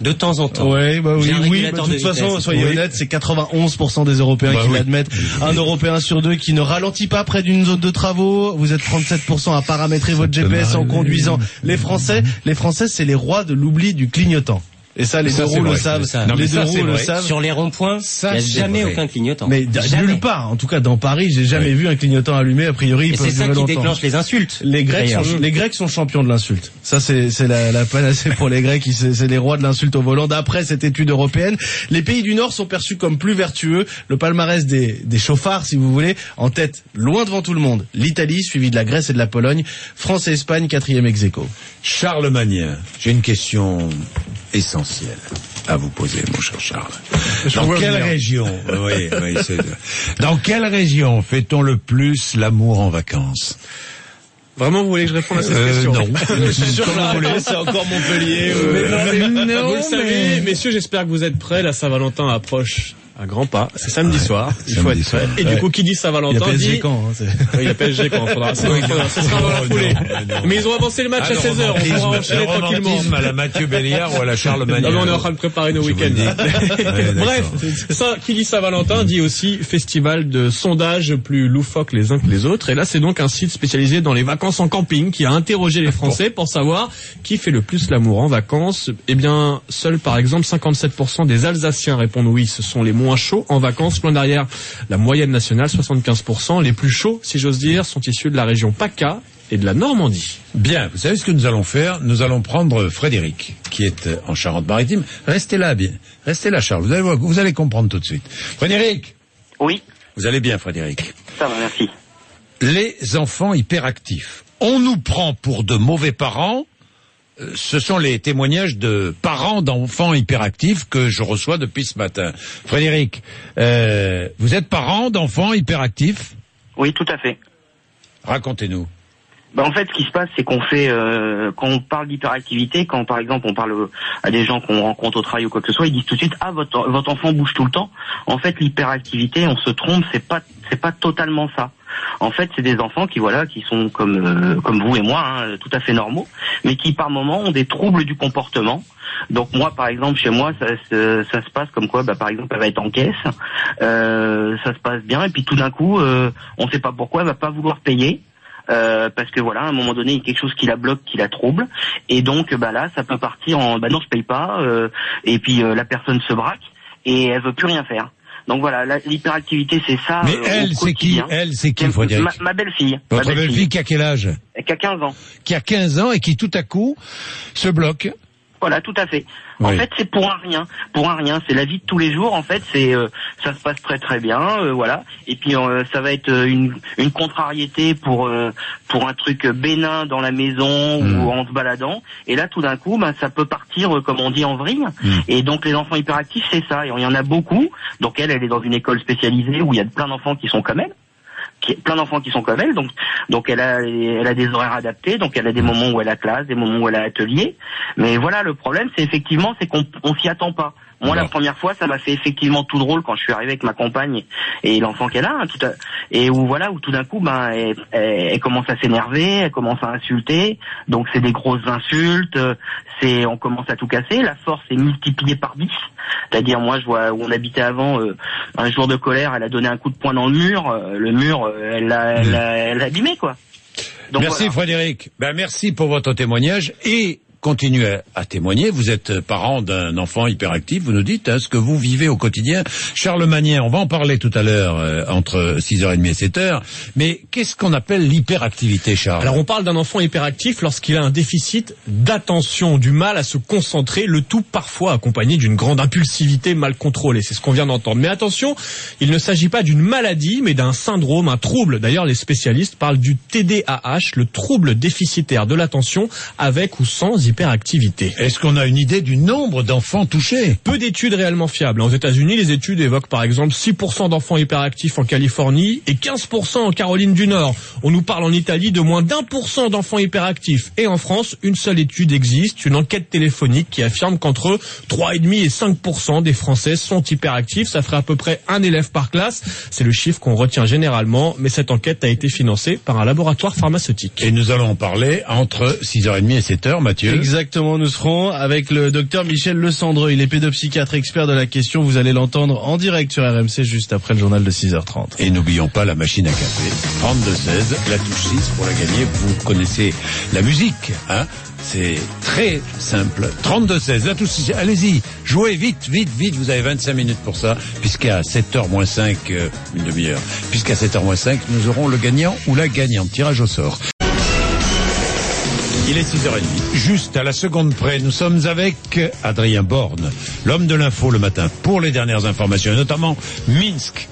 De temps en temps. Ouais, bah oui, oui. bah, de de toute façon, soyez Oui. honnête, c'est 91% des Européens Bah qui oui. l'admettent. Un Européen sur deux qui ne ralentit pas près d'une zone de travaux. Vous êtes 37% à paramétrer votre GPS en conduisant. Les Français, les Français, c'est les rois de l'oubli du clignotant. Et ça, les Ça, deux roues le savent. Ça. Non, mais les ça, deux c'est roues le vrai. savent. Sur les ronds-points, il Ça, n'y a jamais vrai. aucun clignotant. Mais nulle part. En tout cas, dans Paris, j'ai jamais vu un clignotant allumé. A priori, ils Et peuvent c'est ça qui longtemps. déclenche les insultes. Les Grecs, sont, les Grecs sont champions de l'insulte. Ça, c'est la, la panacée pour les Grecs. C'est les rois de l'insulte au volant. D'après cette étude européenne, les pays du Nord sont perçus comme plus vertueux. Le palmarès des, des chauffards, si vous voulez, en tête, loin devant tout le monde. L'Italie, suivie de la Grèce et de la Pologne. France et Espagne, quatrième ex aequo. Charles Magnien, j'ai une question essentielle. à vous poser, mon cher Charles. Je Dans quelle région oui, oui, Dans quelle région fait-on le plus l'amour en vacances? Vraiment, vous voulez que je réponde à cette Euh, question non. Je suis sûr que c'est encore Montpellier. ou- Mais non, mais non, vous le savez, mais- messieurs, j'espère que vous êtes prêts. La Saint-Valentin approche à grands pas. C'est samedi soir. Il faut être prêt. Et du coup, qui dit Il y a Saint-Valentin PSG dit... quand hein, Oui, il y a PSG quand faudra. ça sera dans la Oh, foulée. mais ils ont avancé le match Ah, à 16h. On romantisme, pourra enchaîner le tranquillement. à la Mathieu Béliard ou à la Charles Non, mais on est en train de préparer nos week-ends. Ouais, Bref, ça, qui dit Saint-Valentin dit aussi festival de sondages plus loufoques les uns que les autres. Et là, c'est donc un site spécialisé dans les vacances en camping qui a interrogé les Français pour savoir qui fait le plus l'amour en vacances. Eh bien, seuls par exemple 57% des Alsaciens répondent oui, ce sont les moins chauds en vacances. Loin derrière la moyenne nationale, 75%. Les plus chauds, si j'ose dire, sont issus de la région PACA et de la Normandie. Bien, vous savez ce que nous allons faire? Nous allons prendre Frédéric, qui est euh, en Charente-Maritime. Restez là, bien. Restez là, Charles. Vous allez, voir, vous allez comprendre tout de suite. Frédéric Oui, Vous allez bien, Frédéric ça va, merci. Les enfants hyperactifs. On nous prend pour de mauvais parents. Ce sont les témoignages de parents d'enfants hyperactifs que je reçois depuis ce matin. Frédéric, euh, vous êtes parent d'enfants hyperactifs Oui, tout à fait. Racontez-nous. Bah, en fait, ce qui se passe, c'est qu'on fait, euh, quand on parle d'hyperactivité, quand par exemple on parle à des gens qu'on rencontre au travail ou quoi que ce soit, ils disent tout de suite ah votre votre enfant bouge tout le temps. En fait, l'hyperactivité, on se trompe, c'est pas c'est pas totalement ça. En fait, c'est des enfants qui voilà, qui sont comme euh, comme vous et moi, hein, tout à fait normaux, mais qui par moment ont des troubles du comportement. Donc moi, par exemple, chez moi, ça, se- ça se passe comme quoi, bah, par exemple, elle va être en caisse, euh, ça se passe bien, et puis tout d'un coup, euh, on ne sait pas pourquoi, elle va pas vouloir payer. euh, parce que voilà, à un moment donné, il y a quelque chose qui la bloque, qui la trouble, et donc bah là, ça peut partir en bah non, je paye pas, euh, et puis euh, la personne se braque et elle veut plus rien faire. Donc voilà, l'hyperactivité, c'est ça. Mais euh, elle, c'est qui. Elle, c'est qui, Ma- Frédéric Ma, ma belle-fille. Ma Votre belle-fille qui a quel âge? Qui a 15 ans. Qui a 15 ans et qui tout à coup se bloque. Voilà, tout à fait. En Oui. fait, c'est pour un rien, pour un rien. C'est la vie de tous les jours. En fait, c'est euh, ça se passe très très bien, euh, voilà. Et puis euh, ça va être une, une contrariété pour euh, pour un truc bénin dans la maison Hmm. ou en se baladant. Et là, tout d'un coup, ben, ça peut partir, comme on dit, en vrille. Hmm. Et donc les enfants hyperactifs, c'est ça. Et il y en a beaucoup. Donc elle, elle est dans une école spécialisée où il y a plein d'enfants qui sont comme elle qui, plein d'enfants qui sont comme elle, donc donc elle a elle a des horaires adaptés, donc elle a des moments où elle a classe, des moments où elle a atelier. Mais voilà, le problème, c'est effectivement, c'est qu'on on s'y attend pas. Moi, la première fois, ça m'a fait effectivement tout drôle quand je suis arrivé avec ma compagne et l'enfant qu'elle a, hein, tout à- et où voilà, où tout d'un coup, ben, elle, elle- commence à s'énerver, elle commence à insulter, donc c'est des grosses insultes, c'est, on commence à tout casser, la force est multipliée par 10. C'est-à-dire, moi, je vois où on habitait avant, euh, un jour de colère, elle a donné un coup de poing dans le mur, euh, le mur, euh, elle l'a, elle l'a, elle l'a abîmé, quoi. Donc, merci voilà. Frédéric. Ben, merci pour votre témoignage et continuez à, témoigner. Vous êtes parent d'un enfant hyperactif. Vous nous dites hein, ce que vous vivez au quotidien. Charles Magnien, on va en parler tout à l'heure euh, entre 6h30 et 7h. Mais qu'est-ce qu'on appelle l'hyperactivité, Charles? Alors on parle d'un enfant hyperactif lorsqu'il a un déficit d'attention, du mal à se concentrer, le tout parfois accompagné d'une grande impulsivité mal contrôlée. C'est ce qu'on vient d'entendre. Mais attention, il ne s'agit pas d'une maladie, mais d'un syndrome, un trouble. D'ailleurs, les spécialistes parlent du TDAH, le trouble déficitaire de l'attention, avec ou sans hyperactivité. Est-ce qu'on a une idée du nombre d'enfants touchés? Peu d'études réellement fiables. Aux États-Unis, les études évoquent par exemple 6% d'enfants hyperactifs en Californie et 15% en Caroline du Nord. On nous parle en Italie de moins d'un pour cent d'enfants hyperactifs. Et en France, une seule étude existe, une enquête téléphonique qui affirme qu'entre 3,5 et 5% des Français sont hyperactifs. Ça ferait à peu près un élève par classe. C'est le chiffre qu'on retient généralement, mais cette enquête a été financée par un laboratoire pharmaceutique. Et nous allons en parler entre 6h30 et 7h, Mathieu. Exactement, nous serons avec le docteur Michel Le Cendreux. Il est pédopsychiatre expert de la question. Vous allez l'entendre en direct sur RMC juste après le journal de 6h30. Et n'oublions pas la machine à café. 32-16, la touche 6 pour la gagner. Vous connaissez la musique, hein c'est très simple. 32-16, la touche 6. Allez-y, jouez vite, vite, vite. Vous avez 25 minutes pour ça, puisqu'à 7h moins 5, euh, une demi-heure, puisqu'à 7h moins 5, nous aurons le gagnant ou la gagnante. Tirage au sort. Il est 6h30. Juste à la seconde près, nous sommes avec Adrien Borne, l'homme de l'info le matin, pour les dernières informations, et notamment Minsk.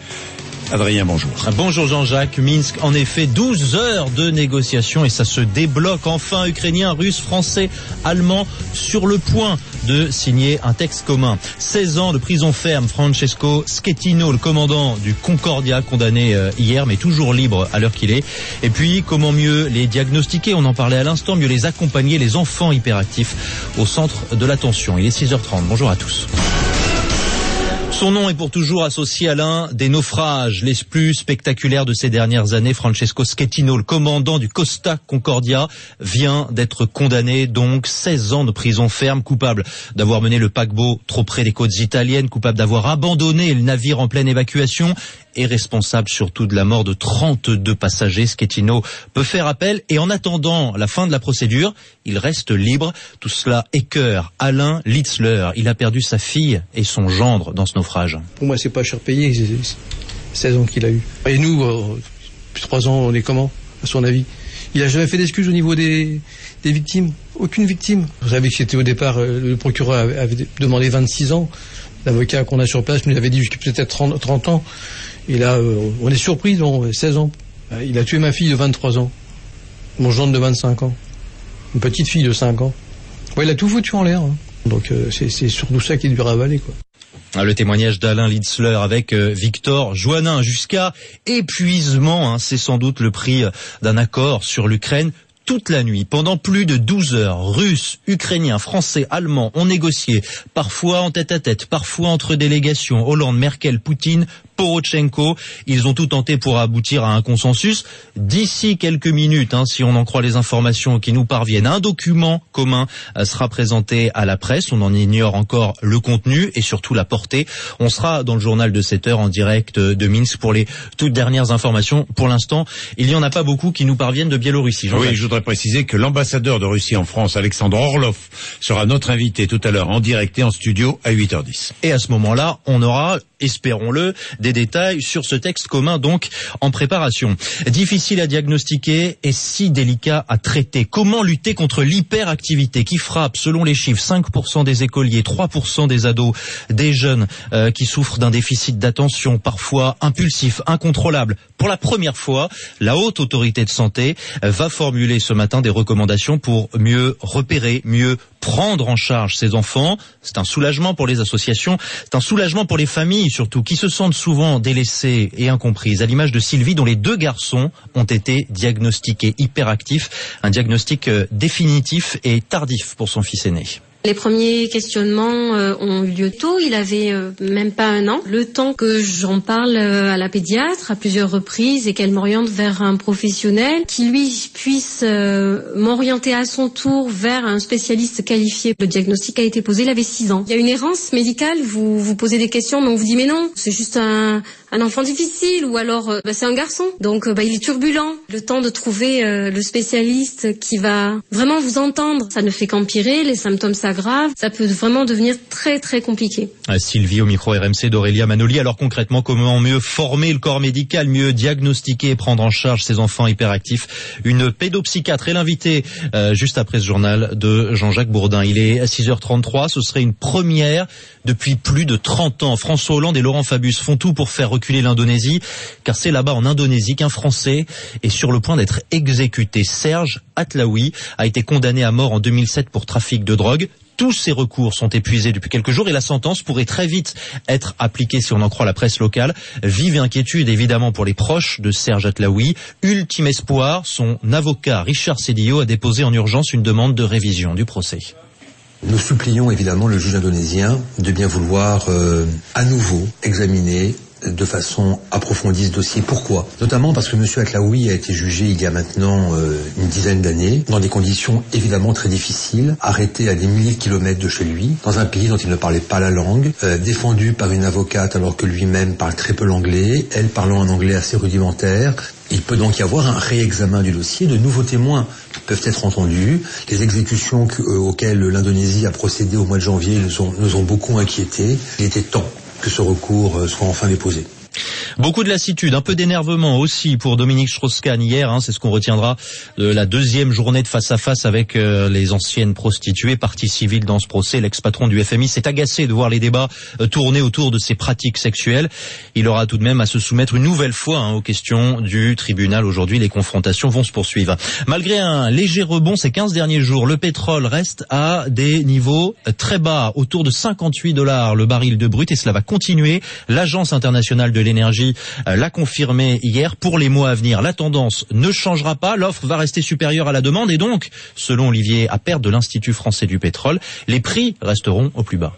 Adrien, bonjour. Bonjour Jean-Jacques. Minsk, en effet, 12 heures de négociations et ça se débloque enfin. Ukrainiens, Russes, Français, Allemands sur le point de signer un texte commun. 16 ans de prison ferme. Francesco Schettino, le commandant du Concordia, condamné euh, hier, mais toujours libre à l'heure qu'il est. Et puis, comment mieux les diagnostiquer? On en parlait à l'instant. Mieux les accompagner, les enfants hyperactifs, au centre de l'attention. Il est 6h30. Bonjour à tous. Son nom est pour toujours associé à l'un des naufrages les plus spectaculaires de ces dernières années. Francesco Schettino, le commandant du Costa Concordia, vient d'être condamné donc 16 ans de prison ferme, coupable d'avoir mené le paquebot trop près des côtes italiennes, coupable d'avoir abandonné le navire en pleine évacuation est responsable surtout de la mort de 32 passagers. Schettino peut faire appel et en attendant la fin de la procédure, il reste libre. Tout cela écœure Alain Litzler. Il a perdu sa fille et son gendre dans ce naufrage. Pour moi, c'est pas cher payé. C'est 16 ans qu'il a eu. Et nous, euh, depuis 3 ans, on est comment, à son avis? Il a jamais fait d'excuses au niveau des, victimes? Aucune victime. Vous savez que c'était au départ, euh, le procureur avait, demandé 26 ans. L'avocat qu'on a sur place nous avait dit jusqu'à peut-être 30, 30 ans. Et là, euh, on est surpris, non, 16 ans. Il a tué ma fille de 23 ans. Mon gendre de 25 ans. Une petite fille de 5 ans. Ouais, il a tout foutu en l'air. hein. Donc euh, c'est surtout ça qui est du ravaler, quoi. Ah, Le témoignage d'Alain Litzler avec euh, Victor Joannin jusqu'à épuisement. hein, C'est sans doute le prix euh, d'un accord sur l'Ukraine. Toute la nuit, pendant plus de 12 heures, Russes, Ukrainiens, Français, Allemands ont négocié, parfois en tête à tête, parfois entre délégations, Hollande, Merkel, Poutine, Porochenko. Ils ont tout tenté pour aboutir à un consensus. D'ici quelques minutes, hein, si on en croit les informations qui nous parviennent, un document commun euh, sera présenté à la presse. On en ignore encore le contenu et surtout la portée. On sera dans le journal de 7 heures en direct de Minsk pour les toutes dernières informations. Pour l'instant, il n'y en a pas beaucoup qui nous parviennent de Biélorussie. Oui, je voudrais préciser que l'ambassadeur de Russie en France, Alexandre Orlov, sera notre invité tout à l'heure en direct et en studio à 8h10. Et à ce moment-là, on aura, espérons-le, des détails sur ce texte commun donc en préparation. Difficile à diagnostiquer et si délicat à traiter. Comment lutter contre l'hyperactivité qui frappe, selon les chiffres, 5% des écoliers, 3% des ados, des jeunes euh, qui souffrent d'un déficit d'attention, parfois impulsif, incontrôlable. Pour la première fois, la haute autorité de santé va formuler ce matin des recommandations pour mieux repérer, mieux prendre en charge ces enfants. C'est un soulagement pour les associations, c'est un soulagement pour les familles surtout, qui se sentent souvent délaissées et incomprises, à l'image de Sylvie dont les deux garçons ont été diagnostiqués hyperactifs, un diagnostic euh, définitif et tardif pour son fils aîné. Les premiers questionnements euh, ont eu lieu tôt, il avait euh, même pas un an. Le temps que j'en parle euh, à la pédiatre à plusieurs reprises et qu'elle m'oriente vers un professionnel qui lui puisse m'orienter à son tour vers un spécialiste qualifié. Le diagnostic a été posé, il avait 6 ans. Il y a une errance médicale, vous vous posez des questions mais on vous dit mais non, c'est juste un, un enfant difficile ou alors euh, bah, c'est un garçon. Donc euh, bah, il est turbulent. Le temps de trouver euh, le spécialiste qui va vraiment vous entendre, ça ne fait qu'empirer, les symptômes s'aggravent, ça peut vraiment devenir très très compliqué. Euh, Sylvie au micro RMC d'Aurélia Manoli. Alors concrètement, comment mieux former le corps médical, mieux diagnostiquer et prendre en charge ces enfants hyperactifs? Une pédopsychiatre est l'invité euh, juste après ce journal de Jean-Jacques Bourdin. Il est à 6h33. Ce serait une première depuis plus de 30 ans. François Hollande et Laurent Fabius font tout pour faire l'Indonésie, car c'est là-bas en Indonésie qu'un Français est sur le point d'être exécuté. Serge Atlaoui a été condamné à mort en 2007 pour trafic de drogue. Tous ces recours sont épuisés depuis quelques jours et la sentence pourrait très vite être appliquée si on en croit la presse locale. Vive inquiétude évidemment pour les proches de Serge Atlaoui. Ultime espoir, son avocat Richard Cedillo a déposé en urgence une demande de révision du procès. Nous supplions évidemment le juge indonésien de bien vouloir euh, à nouveau examiner de façon approfondie ce dossier. Pourquoi? Notamment parce que M. Atlaoui a été jugé il y a maintenant euh, une dizaine d'années, dans des conditions évidemment très difficiles, arrêté à des milliers de kilomètres de chez lui, dans un pays dont il ne parlait pas la langue, euh, défendu par une avocate alors que lui-même parle très peu l'anglais, elle parlant un anglais assez rudimentaire. Il peut donc y avoir un réexamen du dossier, de nouveaux témoins peuvent être entendus. Les exécutions euh, auxquelles l'Indonésie a procédé au mois de janvier nous ont, nous ont beaucoup inquiétés. Il était temps que ce recours euh, soit enfin déposé. Beaucoup de lassitude, un peu d'énervement aussi pour Dominique Strauss-Kahn hier. Hein, c'est ce qu'on retiendra de la deuxième journée de face à face avec euh, les anciennes prostituées, partie civile dans ce procès. L'ex-patron du FMI s'est agacé de voir les débats euh, tourner autour de ces pratiques sexuelles. Il aura tout de même à se soumettre une nouvelle fois hein, aux questions du tribunal. Aujourd'hui, les confrontations vont se poursuivre. Malgré un léger rebond ces 15 derniers jours, le pétrole reste à des niveaux très bas, autour de 58 dollars le baril de brut, et cela va continuer. L'Agence internationale de l'énergie euh, l'a confirmé hier. Pour les mois à venir, la tendance ne changera pas. L'offre va rester supérieure à la demande et donc, selon Olivier Appert de l'Institut français du pétrole, les prix resteront au plus bas.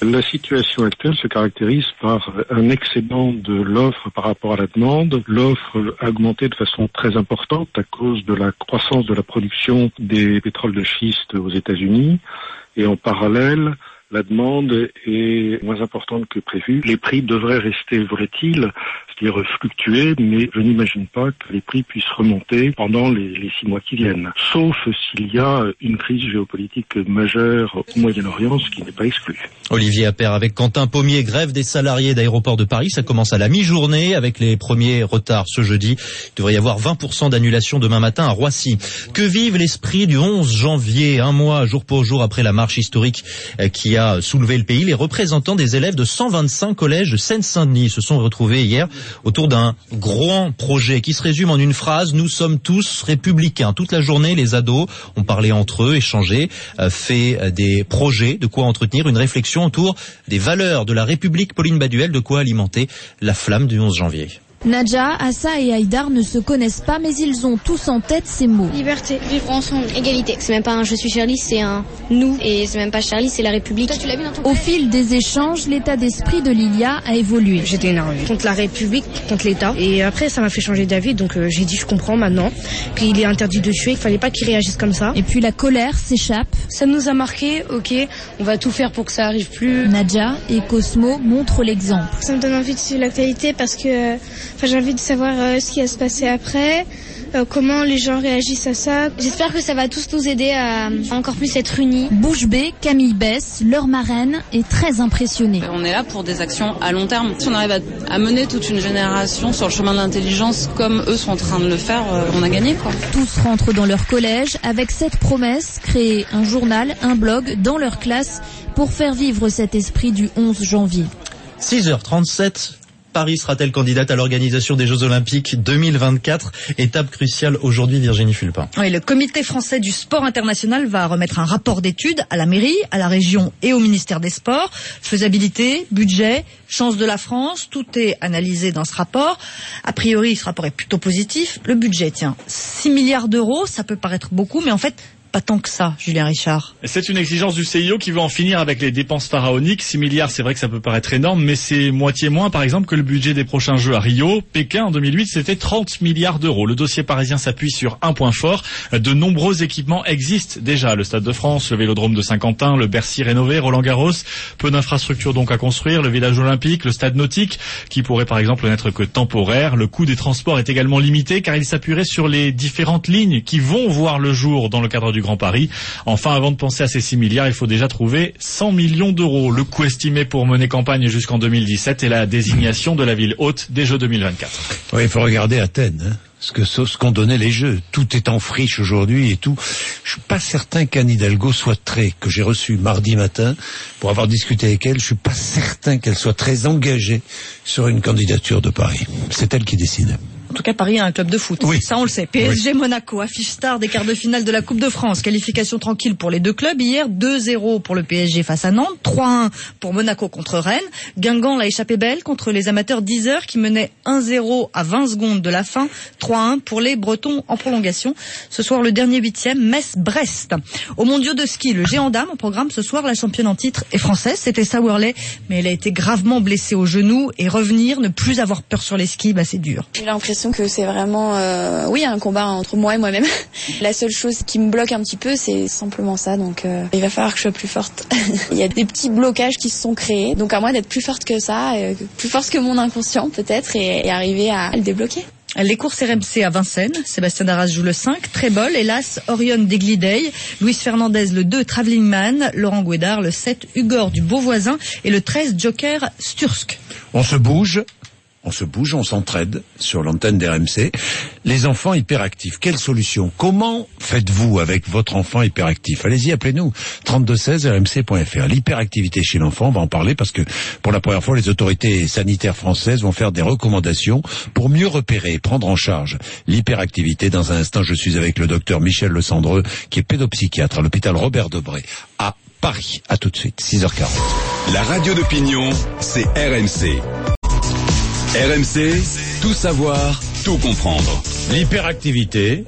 La situation actuelle se caractérise par un excédent de l'offre par rapport à la demande. L'offre a augmenté de façon très importante à cause de la croissance de la production des pétroles de schiste aux États-Unis. Et en parallèle, la demande est moins importante que prévu. Les prix devraient rester volatiles, c'est-à-dire fluctuer, mais je n'imagine pas que les prix puissent remonter pendant les, six mois qui viennent. Sauf s'il y a une crise géopolitique majeure au Moyen-Orient, ce qui n'est pas exclu. Olivier Appert avec Quentin Pommier, grève des salariés d'aéroports de Paris. Ça commence à la mi-journée avec les premiers retards ce jeudi. Il devrait y avoir 20% d'annulation demain matin à Roissy. Que vive l'esprit du 11 janvier, un mois jour pour jour après la marche historique qui soulevé le pays. Les représentants des élèves de 125 collèges de Seine-Saint-Denis se sont retrouvés hier autour d'un grand projet qui se résume en une phrase. Nous sommes tous républicains. Toute la journée, les ados ont parlé entre eux, échangé, euh, fait euh, des projets, de quoi entretenir une réflexion autour des valeurs de la République. Pauline Baduel, de quoi alimenter la flamme du 11 janvier. Nadja, Assa et Haïdar ne se connaissent pas, mais ils ont tous en tête ces mots. Liberté, vivre ensemble, alité. C'est même pas un je suis Charlie, c'est un nous. Et c'est même pas Charlie, c'est la République. tu l'as vu dans ton Au fil des échanges, l'état d'esprit de Lilia a évolué. J'étais énervée contre la République, contre l'État. Et après, ça m'a fait changer d'avis, donc euh, j'ai dit je comprends maintenant qu'il est interdit de tuer, qu'il fallait pas qu'il réagisse comme ça. Et puis la colère s'échappe. Ça nous a marqué, ok, on va tout faire pour que ça arrive plus. Nadja et Cosmo montrent l'exemple. Ça me donne envie de suivre l'actualité parce que enfin, j'ai envie de savoir euh, ce qui va se passer après. euh, comment les gens réagissent à ça. J'espère que ça va tous nous aider à, à encore plus être unis. Bouche bée, Camille Bess, leur marraine, est très impressionnée. On est là pour des actions à long terme. Si on arrive à, à mener toute une génération sur le chemin de l'intelligence comme eux sont en train de le faire, euh, on a gagné quoi. Tous rentrent dans leur collège avec cette promesse, créer un journal, un blog dans leur classe pour faire vivre cet esprit du 11 janvier. 6h37. Paris sera-t-elle candidate à l'organisation des Jeux Olympiques 2024 Étape cruciale aujourd'hui, Virginie Fulpin. Oui, le comité français du sport international va remettre un rapport d'étude à la mairie, à la région et au ministère des Sports. Faisabilité, budget, chance de la France, tout est analysé dans ce rapport. A priori, ce rapport est plutôt positif. Le budget, tiens, 6 milliards d'euros, ça peut paraître beaucoup, mais en fait, pas tant que ça, Julien Richard. C'est une exigence du CIO qui veut en finir avec les dépenses pharaoniques. 6 milliards, c'est vrai que ça peut paraître énorme, mais c'est moitié moins, par exemple, que le budget des prochains Jeux à Rio. Pékin, en 2008, c'était 30 milliards d'euros. Le dossier parisien s'appuie sur un point fort. De nombreux équipements existent déjà. Le Stade de France, le Vélodrome de Saint-Quentin, le Bercy rénové, Roland Garros. Peu d'infrastructures donc à construire. Le village olympique, le stade nautique, qui pourrait par exemple n'être que temporaire. Le coût des transports est également limité, car il s'appuierait sur les différentes lignes qui vont voir le jour dans le cadre du Grand Paris. Enfin, avant de penser à ces 6 milliards, il faut déjà trouver 100 millions d'euros. Le coût estimé pour mener campagne jusqu'en 2017 et la désignation de la ville haute des Jeux 2024. Oui, il faut regarder Athènes. Hein. Ce que ce qu'ont donné les jeux, tout est en friche aujourd'hui et tout. Je suis pas certain qu'Anne Hidalgo soit très que j'ai reçu mardi matin pour avoir discuté avec elle. Je suis pas certain qu'elle soit très engagée sur une candidature de Paris. C'est elle qui décide. En tout cas, Paris a un club de foot. Oui. Ça, on le sait. PSG Monaco, affiche star des quarts de finale de la Coupe de France. Qualification tranquille pour les deux clubs. Hier, 2-0 pour le PSG face à Nantes, 3-1 pour Monaco contre Rennes. Guingamp l'a échappé belle contre les amateurs 10 heures qui menaient 1-0 à 20 secondes de la fin, 3-1 pour les Bretons en prolongation. Ce soir, le dernier huitième, Metz-Brest. Au mondiaux de ski, le géant dame au programme ce soir, la championne en titre est française. C'était Sauerley, mais elle a été gravement blessée au genou et revenir, ne plus avoir peur sur les skis, bah, c'est dur. J'ai l'impression que c'est vraiment, euh, oui, un combat entre moi et moi-même. La seule chose qui me bloque un petit peu, c'est simplement ça. Donc, euh, il va falloir que je sois plus forte. il y a des petits blocages qui se sont créés. Donc, à moi d'être plus forte que ça, euh, plus forte que mon inconscient peut-être, et, et arriver à le débloquer. Les courses RMC à Vincennes, Sébastien Darras joue le 5, Trébol, hélas, Orion Degliday, Luis Fernandez le 2, Travelling Man, Laurent Guédard le 7, Hugor du Beauvoisin et le 13, Joker Stursk. On se bouge on se bouge, on s'entraide sur l'antenne d'RMC. Les enfants hyperactifs, quelle solution? Comment faites-vous avec votre enfant hyperactif? Allez-y, appelez-nous 3216 rmc.fr. L'hyperactivité chez l'enfant, on va en parler parce que pour la première fois, les autorités sanitaires françaises vont faire des recommandations pour mieux repérer et prendre en charge l'hyperactivité. Dans un instant, je suis avec le docteur Michel Le Cendreux, qui est pédopsychiatre à l'hôpital Robert Debré à Paris. À tout de suite, 6h40. La radio d'opinion, c'est RMC. RMC, tout savoir, tout comprendre. L'hyperactivité,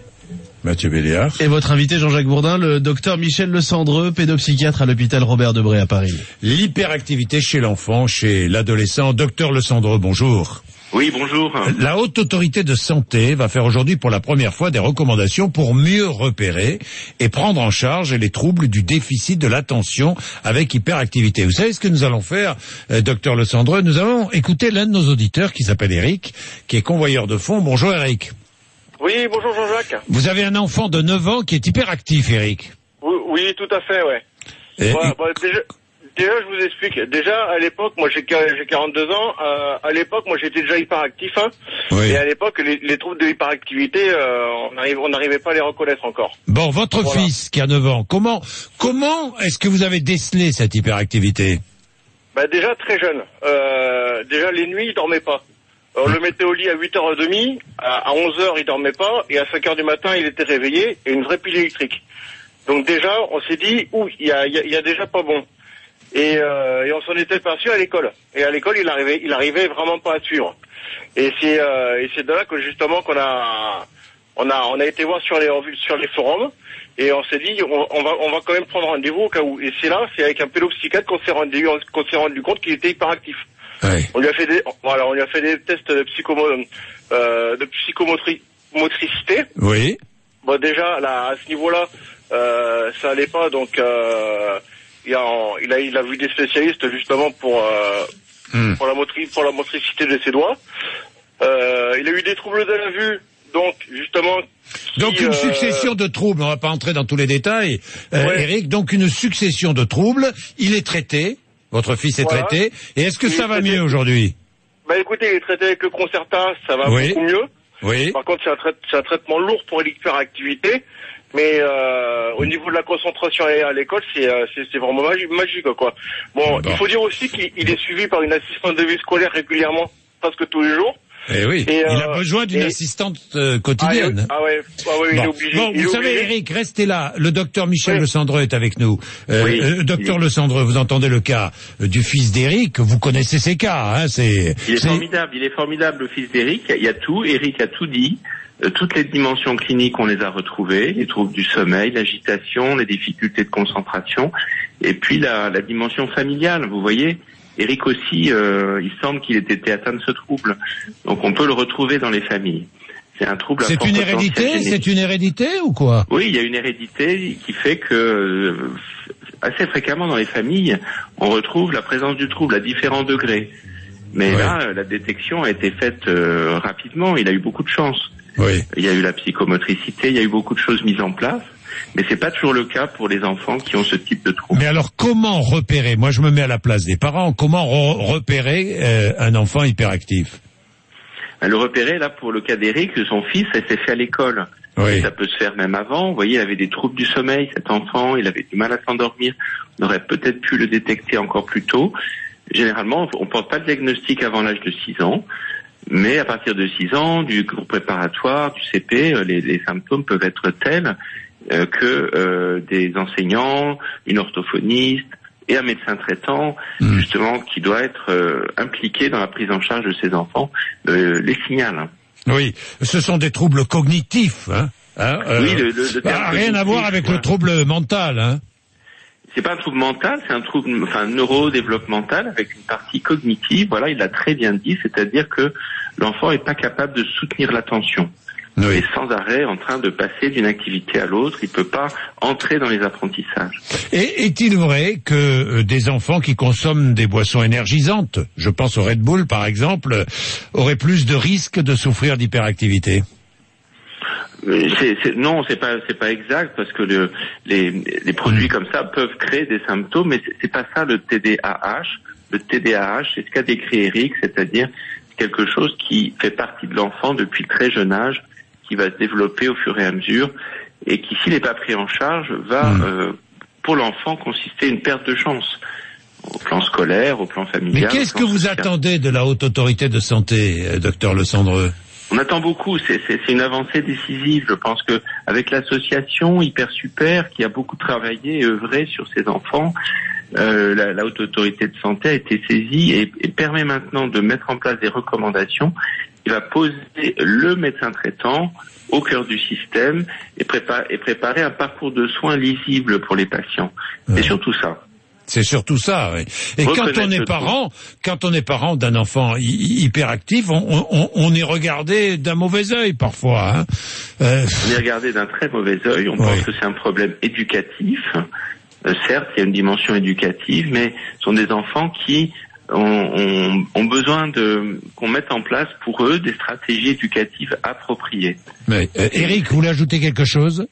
Mathieu Béliard. Et votre invité Jean-Jacques Bourdin, le docteur Michel Le Cendreux, pédopsychiatre à l'hôpital Robert Debré à Paris. L'hyperactivité chez l'enfant, chez l'adolescent. Docteur Le Cendreux, bonjour. Oui, bonjour. La Haute Autorité de Santé va faire aujourd'hui pour la première fois des recommandations pour mieux repérer et prendre en charge les troubles du déficit de l'attention avec hyperactivité. Vous savez ce que nous allons faire, euh, docteur Le Cendreux Nous allons écouter l'un de nos auditeurs qui s'appelle Eric, qui est convoyeur de fonds. Bonjour Eric. Oui, bonjour Jean-Jacques. Vous avez un enfant de 9 ans qui est hyperactif, Eric. Oui, oui, tout à fait, ouais. Et- Ouais, bah, déjà, déjà, je vous explique. Déjà, à l'époque, moi j'ai quar- j'ai 42 ans. euh, à l'époque, moi j'étais déjà hyperactif. Hein, Oui. Et à l'époque, les, les troubles de hyperactivité, euh, on n'arrivait pas à les reconnaître encore. Bon, votre Voilà. fils qui a 9 ans, comment comment est-ce que vous avez décelé cette hyperactivité? Bah, déjà très jeune. Euh, déjà les nuits, il dormait pas. On le mettait au lit à 8h30, à à 11h il dormait pas, et à 5h du matin il était réveillé, et une vraie pile électrique. Donc déjà, on s'est dit, ouh, il y a, y a- y a déjà pas bon. Et, euh, et on s'en était perçu à l'école. Et à l'école, il arrivait, il arrivait vraiment pas à suivre. Et c'est, euh, et c'est de là que justement qu'on a, on a, on a été voir sur les sur les forums, et on s'est dit, on, on va, on va quand même prendre rendez-vous au cas où. Et c'est là, c'est avec un pédopsychiatre qu'on s'est rendu, qu'on s'est rendu compte qu'il était hyperactif. On lui a fait des, voilà, on lui a fait des tests de psychomo, euh, de psychomotri- motricité. Oui. Bon, déjà, là, à ce niveau-là, euh, ça allait pas, donc euh, il, a, il, a, il a vu des spécialistes justement pour, euh, pour, la, motri pour la motricité de ses doigts. Euh, il a eu des troubles de la vue, donc justement... Donc une euh, succession de troubles, on va pas entrer dans tous les détails, euh, Ouais. Eric, donc une succession de troubles, il est traité, votre fils est Voilà. traité, et est-ce que Il ça va traité. mieux aujourd'hui? Bah écoutez, il est traité avec le Concerta, ça va Oui. beaucoup mieux. Oui. Par contre, c'est un, trai- c'est un traitement lourd pour l'hyperactivité. Mais euh, au niveau de la concentration à l'école, c'est euh, c'est- c'est vraiment magi- magique, quoi. Bon, il faut dire aussi qu'il il est suivi par une assistante de vie scolaire régulièrement, presque tous les jours. Eh oui, Et, il euh, a besoin d'une et- assistante euh, quotidienne. Ah, ouais, ah ouais, il est obligé. Bon, vous savez, obligé. Eric, restez là. Le docteur Michel Le Cendreux est avec nous. Euh, Oui. euh, docteur Le Cendreux, vous entendez le cas euh, du fils d'Eric. Vous connaissez ces cas, hein C'est. Il est formidable, il est formidable, le fils d'Eric. Il y a tout, Eric a tout dit. Euh, toutes les dimensions cliniques, on les a retrouvées. Les troubles du sommeil, l'agitation, les difficultés de concentration. Et puis la, la dimension familiale, vous voyez. Eric aussi, euh, il semble qu'il ait été atteint de ce trouble. Donc on peut le retrouver dans les familles. C'est un trouble à C'est une hérédité. C'est une hérédité ou quoi? Oui, il y a une hérédité qui fait que euh, assez fréquemment dans les familles, on retrouve la présence du trouble à différents degrés. Mais là, euh, la détection a été faite euh, rapidement. Il a eu beaucoup de chance. Oui. Il y a eu la psychomotricité, il y a eu beaucoup de choses mises en place. Mais c'est pas toujours le cas pour les enfants qui ont ce type de trouble. Mais alors, comment repérer Moi, je me mets à la place des parents. Comment re- repérer euh, un enfant hyperactif? Le repérer, là, pour le cas d'Eric, son fils, s'est fait à l'école. Oui. Ça peut se faire même avant. Vous voyez, il avait des troubles du sommeil, cet enfant, il avait du mal à s'endormir. On aurait peut-être pu le détecter encore plus tôt. Généralement, on ne porte pas de diagnostic avant l'âge de 6 ans. Mais à partir de 6 ans, du cours préparatoire, du CP, euh, les, les symptômes peuvent être tels euh, que euh, des enseignants, une orthophoniste et un médecin traitant, justement, qui doit être euh, impliqué dans la prise en charge de ces enfants, euh, les signale. Oui, ce sont des troubles cognitifs. Hein Hein, Oui, le- le- le ah, rien à voir avec ouais. le trouble mental. Hein C'est pas un trouble mental, c'est un trouble enfin neurodéveloppemental avec une partie cognitive. Voilà, il l'a très bien dit, c'est-à-dire que l'enfant est pas capable de soutenir l'attention. Il est sans arrêt en train de passer d'une activité à l'autre, il peut pas entrer dans les apprentissages. Et est-il vrai que euh, des enfants qui consomment des boissons énergisantes, je pense au Red Bull par exemple, euh, auraient plus de risques de souffrir d'hyperactivité? Euh, non, c'est pas c'est pas exact parce que le, les, les produits Hmm. comme ça peuvent créer des symptômes, mais c'est- pas ça le TDAH. Le TDAH, c'est ce qu'a décrit Eric, c'est-à-dire quelque chose qui fait partie de l'enfant depuis très jeune âge, qui va se développer au fur et à mesure, et qui, s'il n'est pas pris en charge, va, euh, pour l'enfant, consister une perte de chance au plan scolaire, au plan familial. Mais qu'est-ce que vous attendez de la haute autorité de santé, euh, docteur Le Cendreux On attend beaucoup, c'est une avancée décisive. Je pense que avec l'association Hyper Super, qui a beaucoup travaillé et œuvré sur ces enfants, euh, la, la haute autorité de santé a été saisie et, et permet maintenant de mettre en place des recommandations. Il va poser le médecin traitant au cœur du système et, prépa- et préparer un parcours de soins lisible pour les patients. C'est surtout ça. C'est surtout ça. oui. Et quand on est parent, quand on est parent d'un enfant hy- hy- hyperactif, on, on, on est regardé d'un mauvais œil parfois. Hein. Euh, On est regardé d'un très mauvais œil. On pense que c'est un problème éducatif. Euh, certes, il y a une dimension éducative, mais ce sont des enfants qui ont besoin de qu'on mette en place pour eux des stratégies éducatives appropriées. mais, euh, Eric, vous voulez ajouter quelque chose?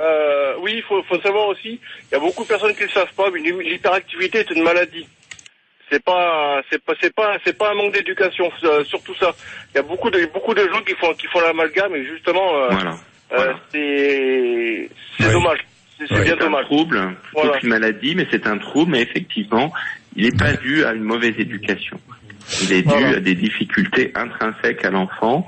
Euh, oui, il faut, faut savoir aussi, il y a beaucoup de personnes qui ne le savent pas, mais l'hyperactivité est une maladie. C'est pas, c'est pas, c'est pas, c'est pas un manque d'éducation, euh, surtout ça. Il y a beaucoup de, beaucoup de gens qui font, qui font l'amalgame et justement, euh, Voilà. euh, c'est, c'est dommage. C'est Ouais, bien c'est un dommage. trouble, plutôt Voilà. qu'une maladie, mais c'est un trouble, mais effectivement, il n'est pas dû à une mauvaise éducation. Il est dû à des difficultés intrinsèques à l'enfant,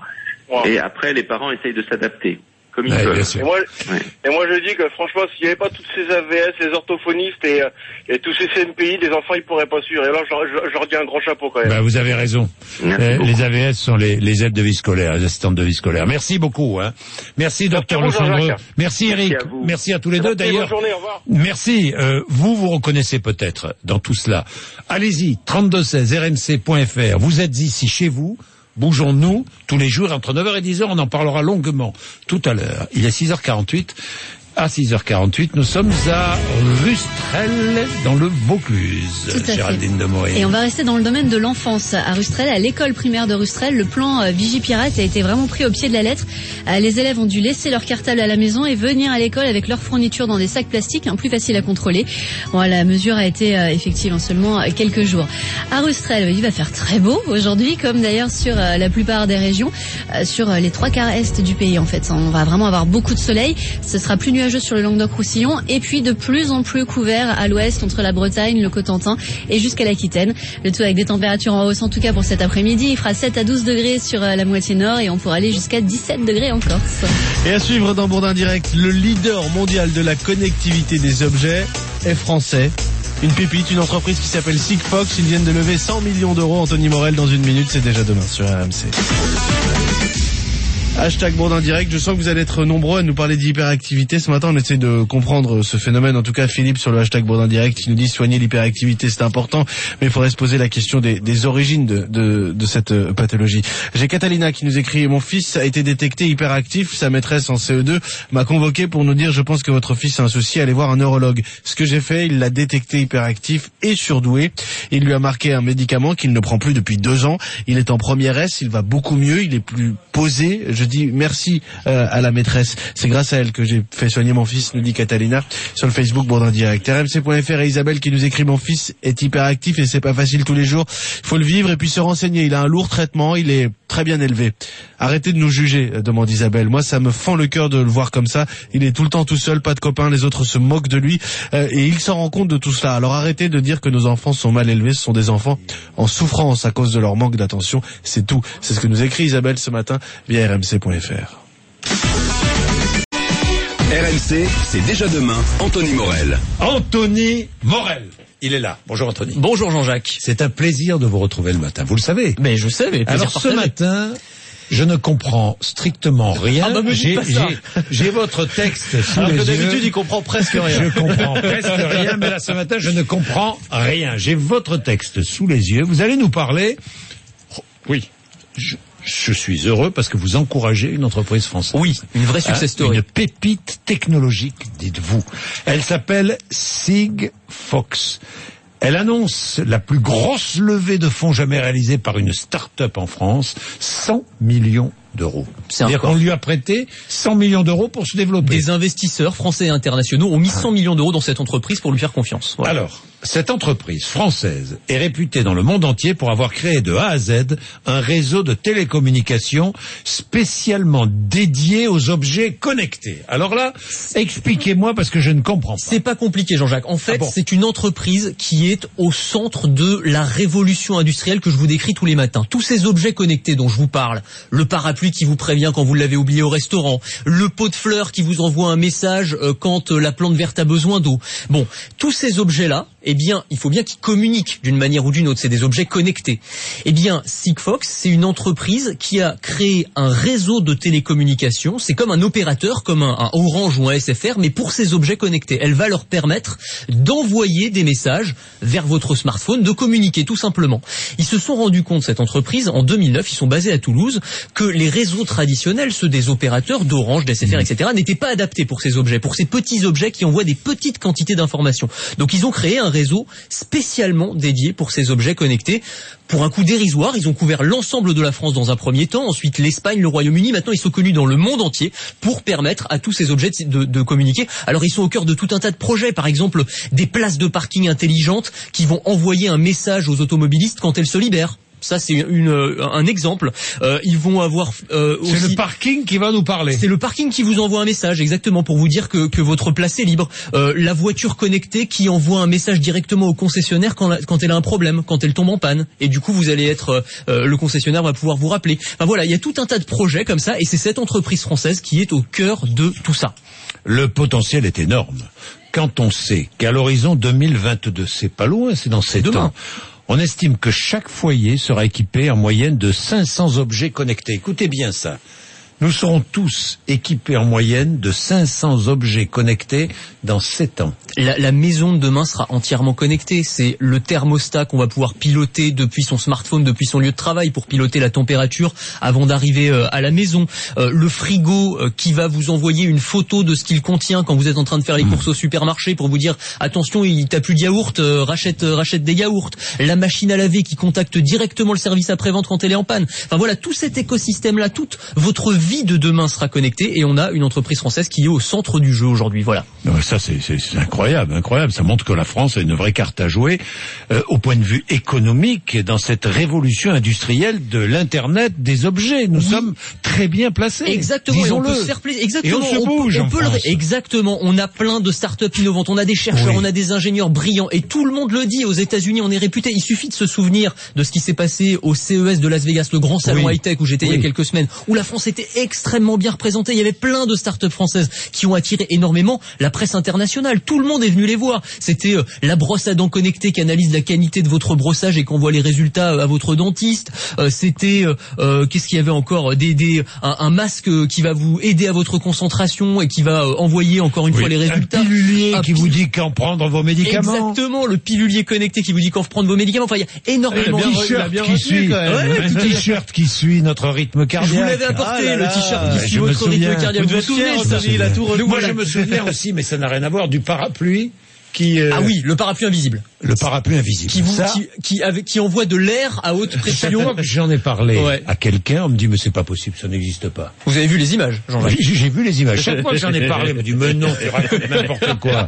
et après, les parents essayent de s'adapter, comme ils peuvent. Et moi, Ouais. et moi je dis que franchement, s'il n'y avait pas toutes ces AVS, ces orthophonistes et, euh, et tous ces CMPI, les enfants ils pourraient pas suivre. Et là, je, leur- je, je leur dis un grand chapeau quand même. Bah, Vous avez raison. Euh, les AVS sont les, les aides de vie scolaire, les assistantes de vie scolaire. Merci beaucoup. Hein. Merci, docteur Le beaucoup, Cendreux. Jean-Jacques. Merci, Eric. à vous. Merci à tous les deux. D'ailleurs, bonne journée, au revoir. Merci. Euh, vous vous reconnaissez peut-être dans tout cela. Allez-y, 3216 rmc.fr. Vous êtes ici chez vous. Bougeons-nous tous les jours entre 9h et 10h. On en parlera longuement tout à l'heure. Il est 6h48. À 6h48, nous sommes à Rustrel, dans le Vaucluse. Tout à fait. Géraldine de Moret. Et on va rester dans le domaine de l'enfance. À Rustrel, à l'école primaire de Rustrel, le plan euh, Vigipirate a été vraiment pris au pied de la lettre. Euh, les élèves ont dû laisser leur cartable à la maison et venir à l'école avec leurs fournitures dans des sacs plastiques, hein, plus faciles à contrôler. Bon, la mesure a été euh, effective en seulement quelques jours. À Rustrel, il va faire très beau aujourd'hui, comme d'ailleurs sur la plupart des régions, sur les trois quarts est du pays en fait. On va vraiment avoir beaucoup de soleil. Ce sera plus nuageux sur le Languedoc-Roussillon et puis de plus en plus couvert à l'ouest entre la Bretagne, le Cotentin et jusqu'à l'Aquitaine. Le tout avec des températures en hausse en tout cas pour cet après-midi. Il fera 7 à 12 degrés sur euh, la moitié nord et on pourra aller jusqu'à 17 degrés en Corse. Et à suivre dans Bourdin Direct, le leader mondial de la connectivité des objets est français. Une pépite, une entreprise qui s'appelle Sigfox. Ils viennent de lever 100 millions d'euros. Anthony Morel dans une minute, c'est déjà demain sur RMC. Hashtag Bourdin Direct, je sens que vous allez être nombreux à nous parler d'hyperactivité. Ce matin, on essaie de comprendre ce phénomène. En tout cas, Philippe sur le hashtag Bourdin Direct, qui nous dit soigner l'hyperactivité, c'est important, mais il faudrait se poser la question des, origines de cette euh, pathologie. J'ai Catalina qui nous écrit, mon fils a été détecté hyperactif, sa maîtresse en CE2 m'a convoqué pour nous dire, je pense que votre fils a un souci, allez voir un neurologue. Ce que j'ai fait, il l'a détecté hyperactif et surdoué. Il lui a marqué un médicament qu'il ne prend plus depuis deux ans. Il est en première S, il va beaucoup mieux, il est plus posé. Je dis merci euh, à la maîtresse. C'est grâce à elle que j'ai fait soigner mon fils, nous dit Catalina sur le Facebook Bourdin Direct. RMC.fr et Isabelle qui nous écrit mon fils est hyperactif et c'est pas facile tous les jours. Il faut le vivre et puis se renseigner. Il a un lourd traitement, il est très bien élevé. Arrêtez de nous juger, euh, demande Isabelle. Moi, ça me fend le cœur de le voir comme ça. Il est tout le temps tout seul, pas de copains, les autres se moquent de lui euh, et il s'en rend compte de tout cela. Alors arrêtez de dire que nos enfants sont mal élevés. Ce sont des enfants en souffrance à cause de leur manque d'attention. C'est tout. C'est ce que nous écrit Isabelle ce matin via rmc.fr. RMC, c'est déjà demain. Anthony Morel. Anthony Morel. Il est là. Bonjour Anthony. Bonjour Jean-Jacques. C'est un plaisir de vous retrouver le matin. Vous le savez. Mais je sais, mais plaisir Alors ce matin, je ne comprends strictement rien. Ah bah, J'ai- votre texte sous Alors les que yeux. d'habitude, il comprend presque rien. Je comprends presque rien, mais là ce matin, je ne comprends rien. J'ai votre texte sous les yeux. Vous allez nous parler. Oui. Je, je suis heureux parce que vous encouragez une entreprise française. Oui, une vraie success story. Une pépite technologique, dites-vous. Elle s'appelle Sigfox. Elle annonce la plus grosse levée de fonds jamais réalisée par une start-up en France, 100 millions d'euros. C'est-à-dire qu'on lui a prêté 100 millions d'euros pour se développer. Des investisseurs français et internationaux ont mis 100 millions d'euros dans cette entreprise pour lui faire confiance. Voilà. Alors, Cette entreprise française est réputée dans le monde entier pour avoir créé de A à Z un réseau de télécommunications spécialement dédié aux objets connectés. Alors là, expliquez-moi parce que je ne comprends pas. C'est pas compliqué, Jean-Jacques. En fait, c'est une entreprise qui est au centre de la révolution industrielle que je vous décris tous les matins. Tous ces objets connectés dont je vous parle, le parapluie qui vous prévient quand vous l'avez oublié au restaurant, le pot de fleurs qui vous envoie un message euh, quand euh, la plante verte a besoin d'eau. Bon, tous ces objets-là, eh bien, il faut bien qu'ils communiquent d'une manière ou d'une autre. C'est des objets connectés. Eh bien, Sigfox, c'est une entreprise qui a créé un réseau de télécommunications. C'est comme un opérateur, comme un, un Orange ou un SFR, mais pour ces objets connectés. Elle va leur permettre d'envoyer des messages vers votre smartphone, de communiquer tout simplement. Ils se sont rendus compte, cette entreprise, en 2009, ils sont basés à Toulouse, que les réseaux traditionnels, ceux des opérateurs d'Orange, d'SFR, etc., n'étaient pas adaptés pour ces objets, pour ces petits objets qui envoient des petites quantités d'informations. Donc ils ont créé un réseau spécialement dédié pour ces objets connectés. Pour un coût dérisoire, ils ont couvert l'ensemble de la France dans un premier temps, ensuite l'Espagne, le Royaume-Uni. Maintenant, ils sont connus dans le monde entier pour permettre à tous ces objets de communiquer. Alors, ils sont au cœur de tout un tas de projets. Par exemple, des places de parking intelligentes qui vont envoyer un message aux automobilistes quand elles se libèrent. Ça, c'est une, euh, un exemple. Euh, ils vont avoir euh, C'est aussi- le parking qui va nous parler. c'est le parking qui vous envoie un message, exactement, pour vous dire que, que votre place est libre. Euh, la voiture connectée qui envoie un message directement au concessionnaire quand, la- quand elle a un problème, quand elle tombe en panne. Et du coup, vous allez être, euh, le concessionnaire va pouvoir vous rappeler. Enfin voilà, il y a tout un tas de projets comme ça, et c'est cette entreprise française qui est au cœur de tout ça. Le potentiel est énorme. Quand on sait qu'à l'horizon 2022, c'est pas loin, c'est dans 7 demain. ans, on estime que chaque foyer sera équipé en moyenne de 500 objets connectés. Écoutez bien ça. Nous serons tous équipés en moyenne de 500 objets connectés dans 7 ans. La, la maison de demain sera entièrement connectée. C'est le thermostat qu'on va pouvoir piloter depuis son smartphone, depuis son lieu de travail pour piloter la température avant d'arriver euh, à la maison. Euh, le frigo euh, qui va vous envoyer une photo de ce qu'il contient quand vous êtes en train de faire les courses au supermarché pour vous dire attention, il t'a plus de yaourt, rachète rachète des yaourts. La machine à laver qui contacte directement le service après-vente quand elle est en panne. Enfin voilà, tout cet écosystème là, toute votre vie de demain sera connectée et on a une entreprise française qui est au centre du jeu aujourd'hui. Voilà. Ça, c'est c'est- c'est incroyable, incroyable. Ça montre que la France a une vraie carte à jouer euh, au point de vue économique dans cette révolution industrielle de l'internet des objets. Nous sommes très bien placés. Exactement, et on peut se faire plaisir. Exactement, Et on se peut- bouge on en peut le- exactement. On a plein de startups innovantes, on a des chercheurs, Oui. on a des ingénieurs brillants, et tout le monde le dit. Aux États-Unis, on est réputé. Il suffit de se souvenir de ce qui s'est passé au CES de Las Vegas, le grand salon Oui. high-tech où j'étais il y a quelques semaines, où la France était extrêmement bien représentée. Il y avait plein de startups françaises qui ont attiré énormément la presse internationale. Tout le monde est venu les voir. C'était euh, la brosse à dents connectée qui analyse la qualité de votre brossage et qui envoie les résultats euh, à votre dentiste. Euh, C'était euh, euh, qu'est-ce qu'il y avait encore? Des, des un, un masque qui va vous aider à votre concentration et qui va euh, envoyer encore une Oui, fois les un résultats. pilulier Un qui vous dit quand prendre vos médicaments. Exactement, le pilulier connecté qui vous dit quand prendre vos médicaments. Enfin, il y a énormément Un de t-shirt qui suit, Ouais, un fait. t-shirt qui suit notre rythme cardiaque. Je vous l'avais apporté, Ah là le là, t-shirt qui cardiaque. Vous vous souvenez de ça Donc Moi, je me souviens aussi, mais ça n'a rien à voir, du parapluie qui... euh, Ah oui, le parapluie invisible. Le parapluie invisible. Qui, vous, Ça, qui, qui, avec- qui envoie de l'air à haute chaque pression. fois que j'en ai parlé Ouais. à quelqu'un, on me dit, mais c'est pas possible, ça n'existe pas. Vous avez vu les images, Jean-Jacques J'ai j'ai vu les images. Chaque fois que j'en ai parlé, on me dit, mais non, tu racontes n'importe quoi.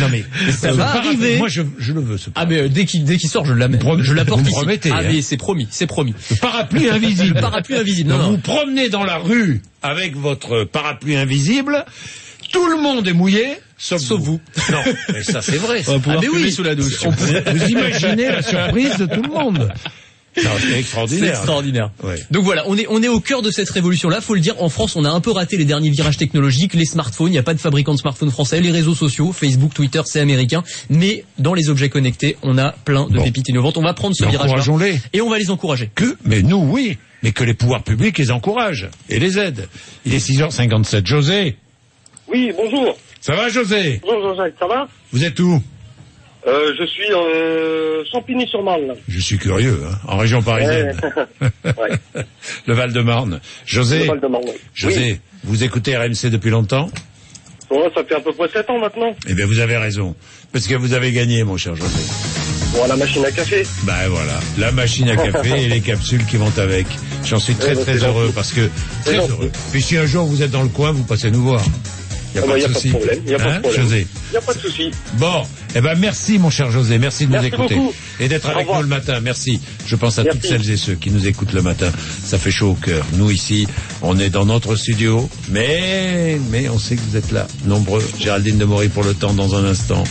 Non mais, Ça ce va parapluie, arriver. Moi, je, je le veux, ce Ah mais euh, dès qu'il dès qu'il sort, je l'amène. Je l'apporte ici. promettez, Ah hein. mais c'est promis, c'est promis. Le parapluie invisible. Le parapluie invisible. Non, non. vous promenez dans la rue avec votre parapluie invisible, tout le monde est mouillé, sauf, Sauf vous. Non, mais ça c'est vrai. ça. On va pouvoir Ah, mais oui. sous la douche. Vous, vous imaginez la surprise de tout le monde. C'est C'est extraordinaire. extraordinaire. Ouais. Donc voilà, on est on est au cœur de cette révolution-là. Faut le dire, en France, on a un peu raté les derniers virages technologiques, les smartphones. Il n'y a pas de fabricant de smartphones français, les réseaux sociaux, Facebook, Twitter, c'est américain. Mais dans les objets connectés, on a plein de Bon. pépites innovantes. On va prendre ce Mais virage-là et on va les encourager. Que, mais nous, oui, mais que les pouvoirs publics les encouragent et les aident. Il est 6h57. José, Oui, bonjour. Ça va José Bonjour Jean-Jacques, ça va Vous êtes où euh, Je suis euh, Champigny-sur-Marne. Je suis curieux, hein, en région parisienne. Ouais. Le Val-de-Marne. José, Le Val-de-Marne, oui. José, vous écoutez RMC depuis longtemps ça fait à peu près 7 ans maintenant. Eh bien, vous avez raison. Parce que vous avez gagné, mon cher José. Bon, la machine à café. Ben voilà, la machine à café et les capsules qui vont avec. J'en suis très Ouais, bah, très heureux gentil. parce que très heureux. Puis si un jour vous êtes dans le coin, vous passez nous voir. Il Ah bah, y a pas de problème, y a pas de problème. José Il n'y a pas de souci. Bon, eh ben merci mon cher José, merci de Merci nous écouter beaucoup. et d'être avec nous le matin. Merci. Je pense à Merci. toutes celles et ceux qui nous écoutent le matin. Ça fait chaud au cœur. Nous ici, on est dans notre studio, mais mais on sait que vous êtes là, nombreux. Géraldine de Maury pour le temps dans un instant.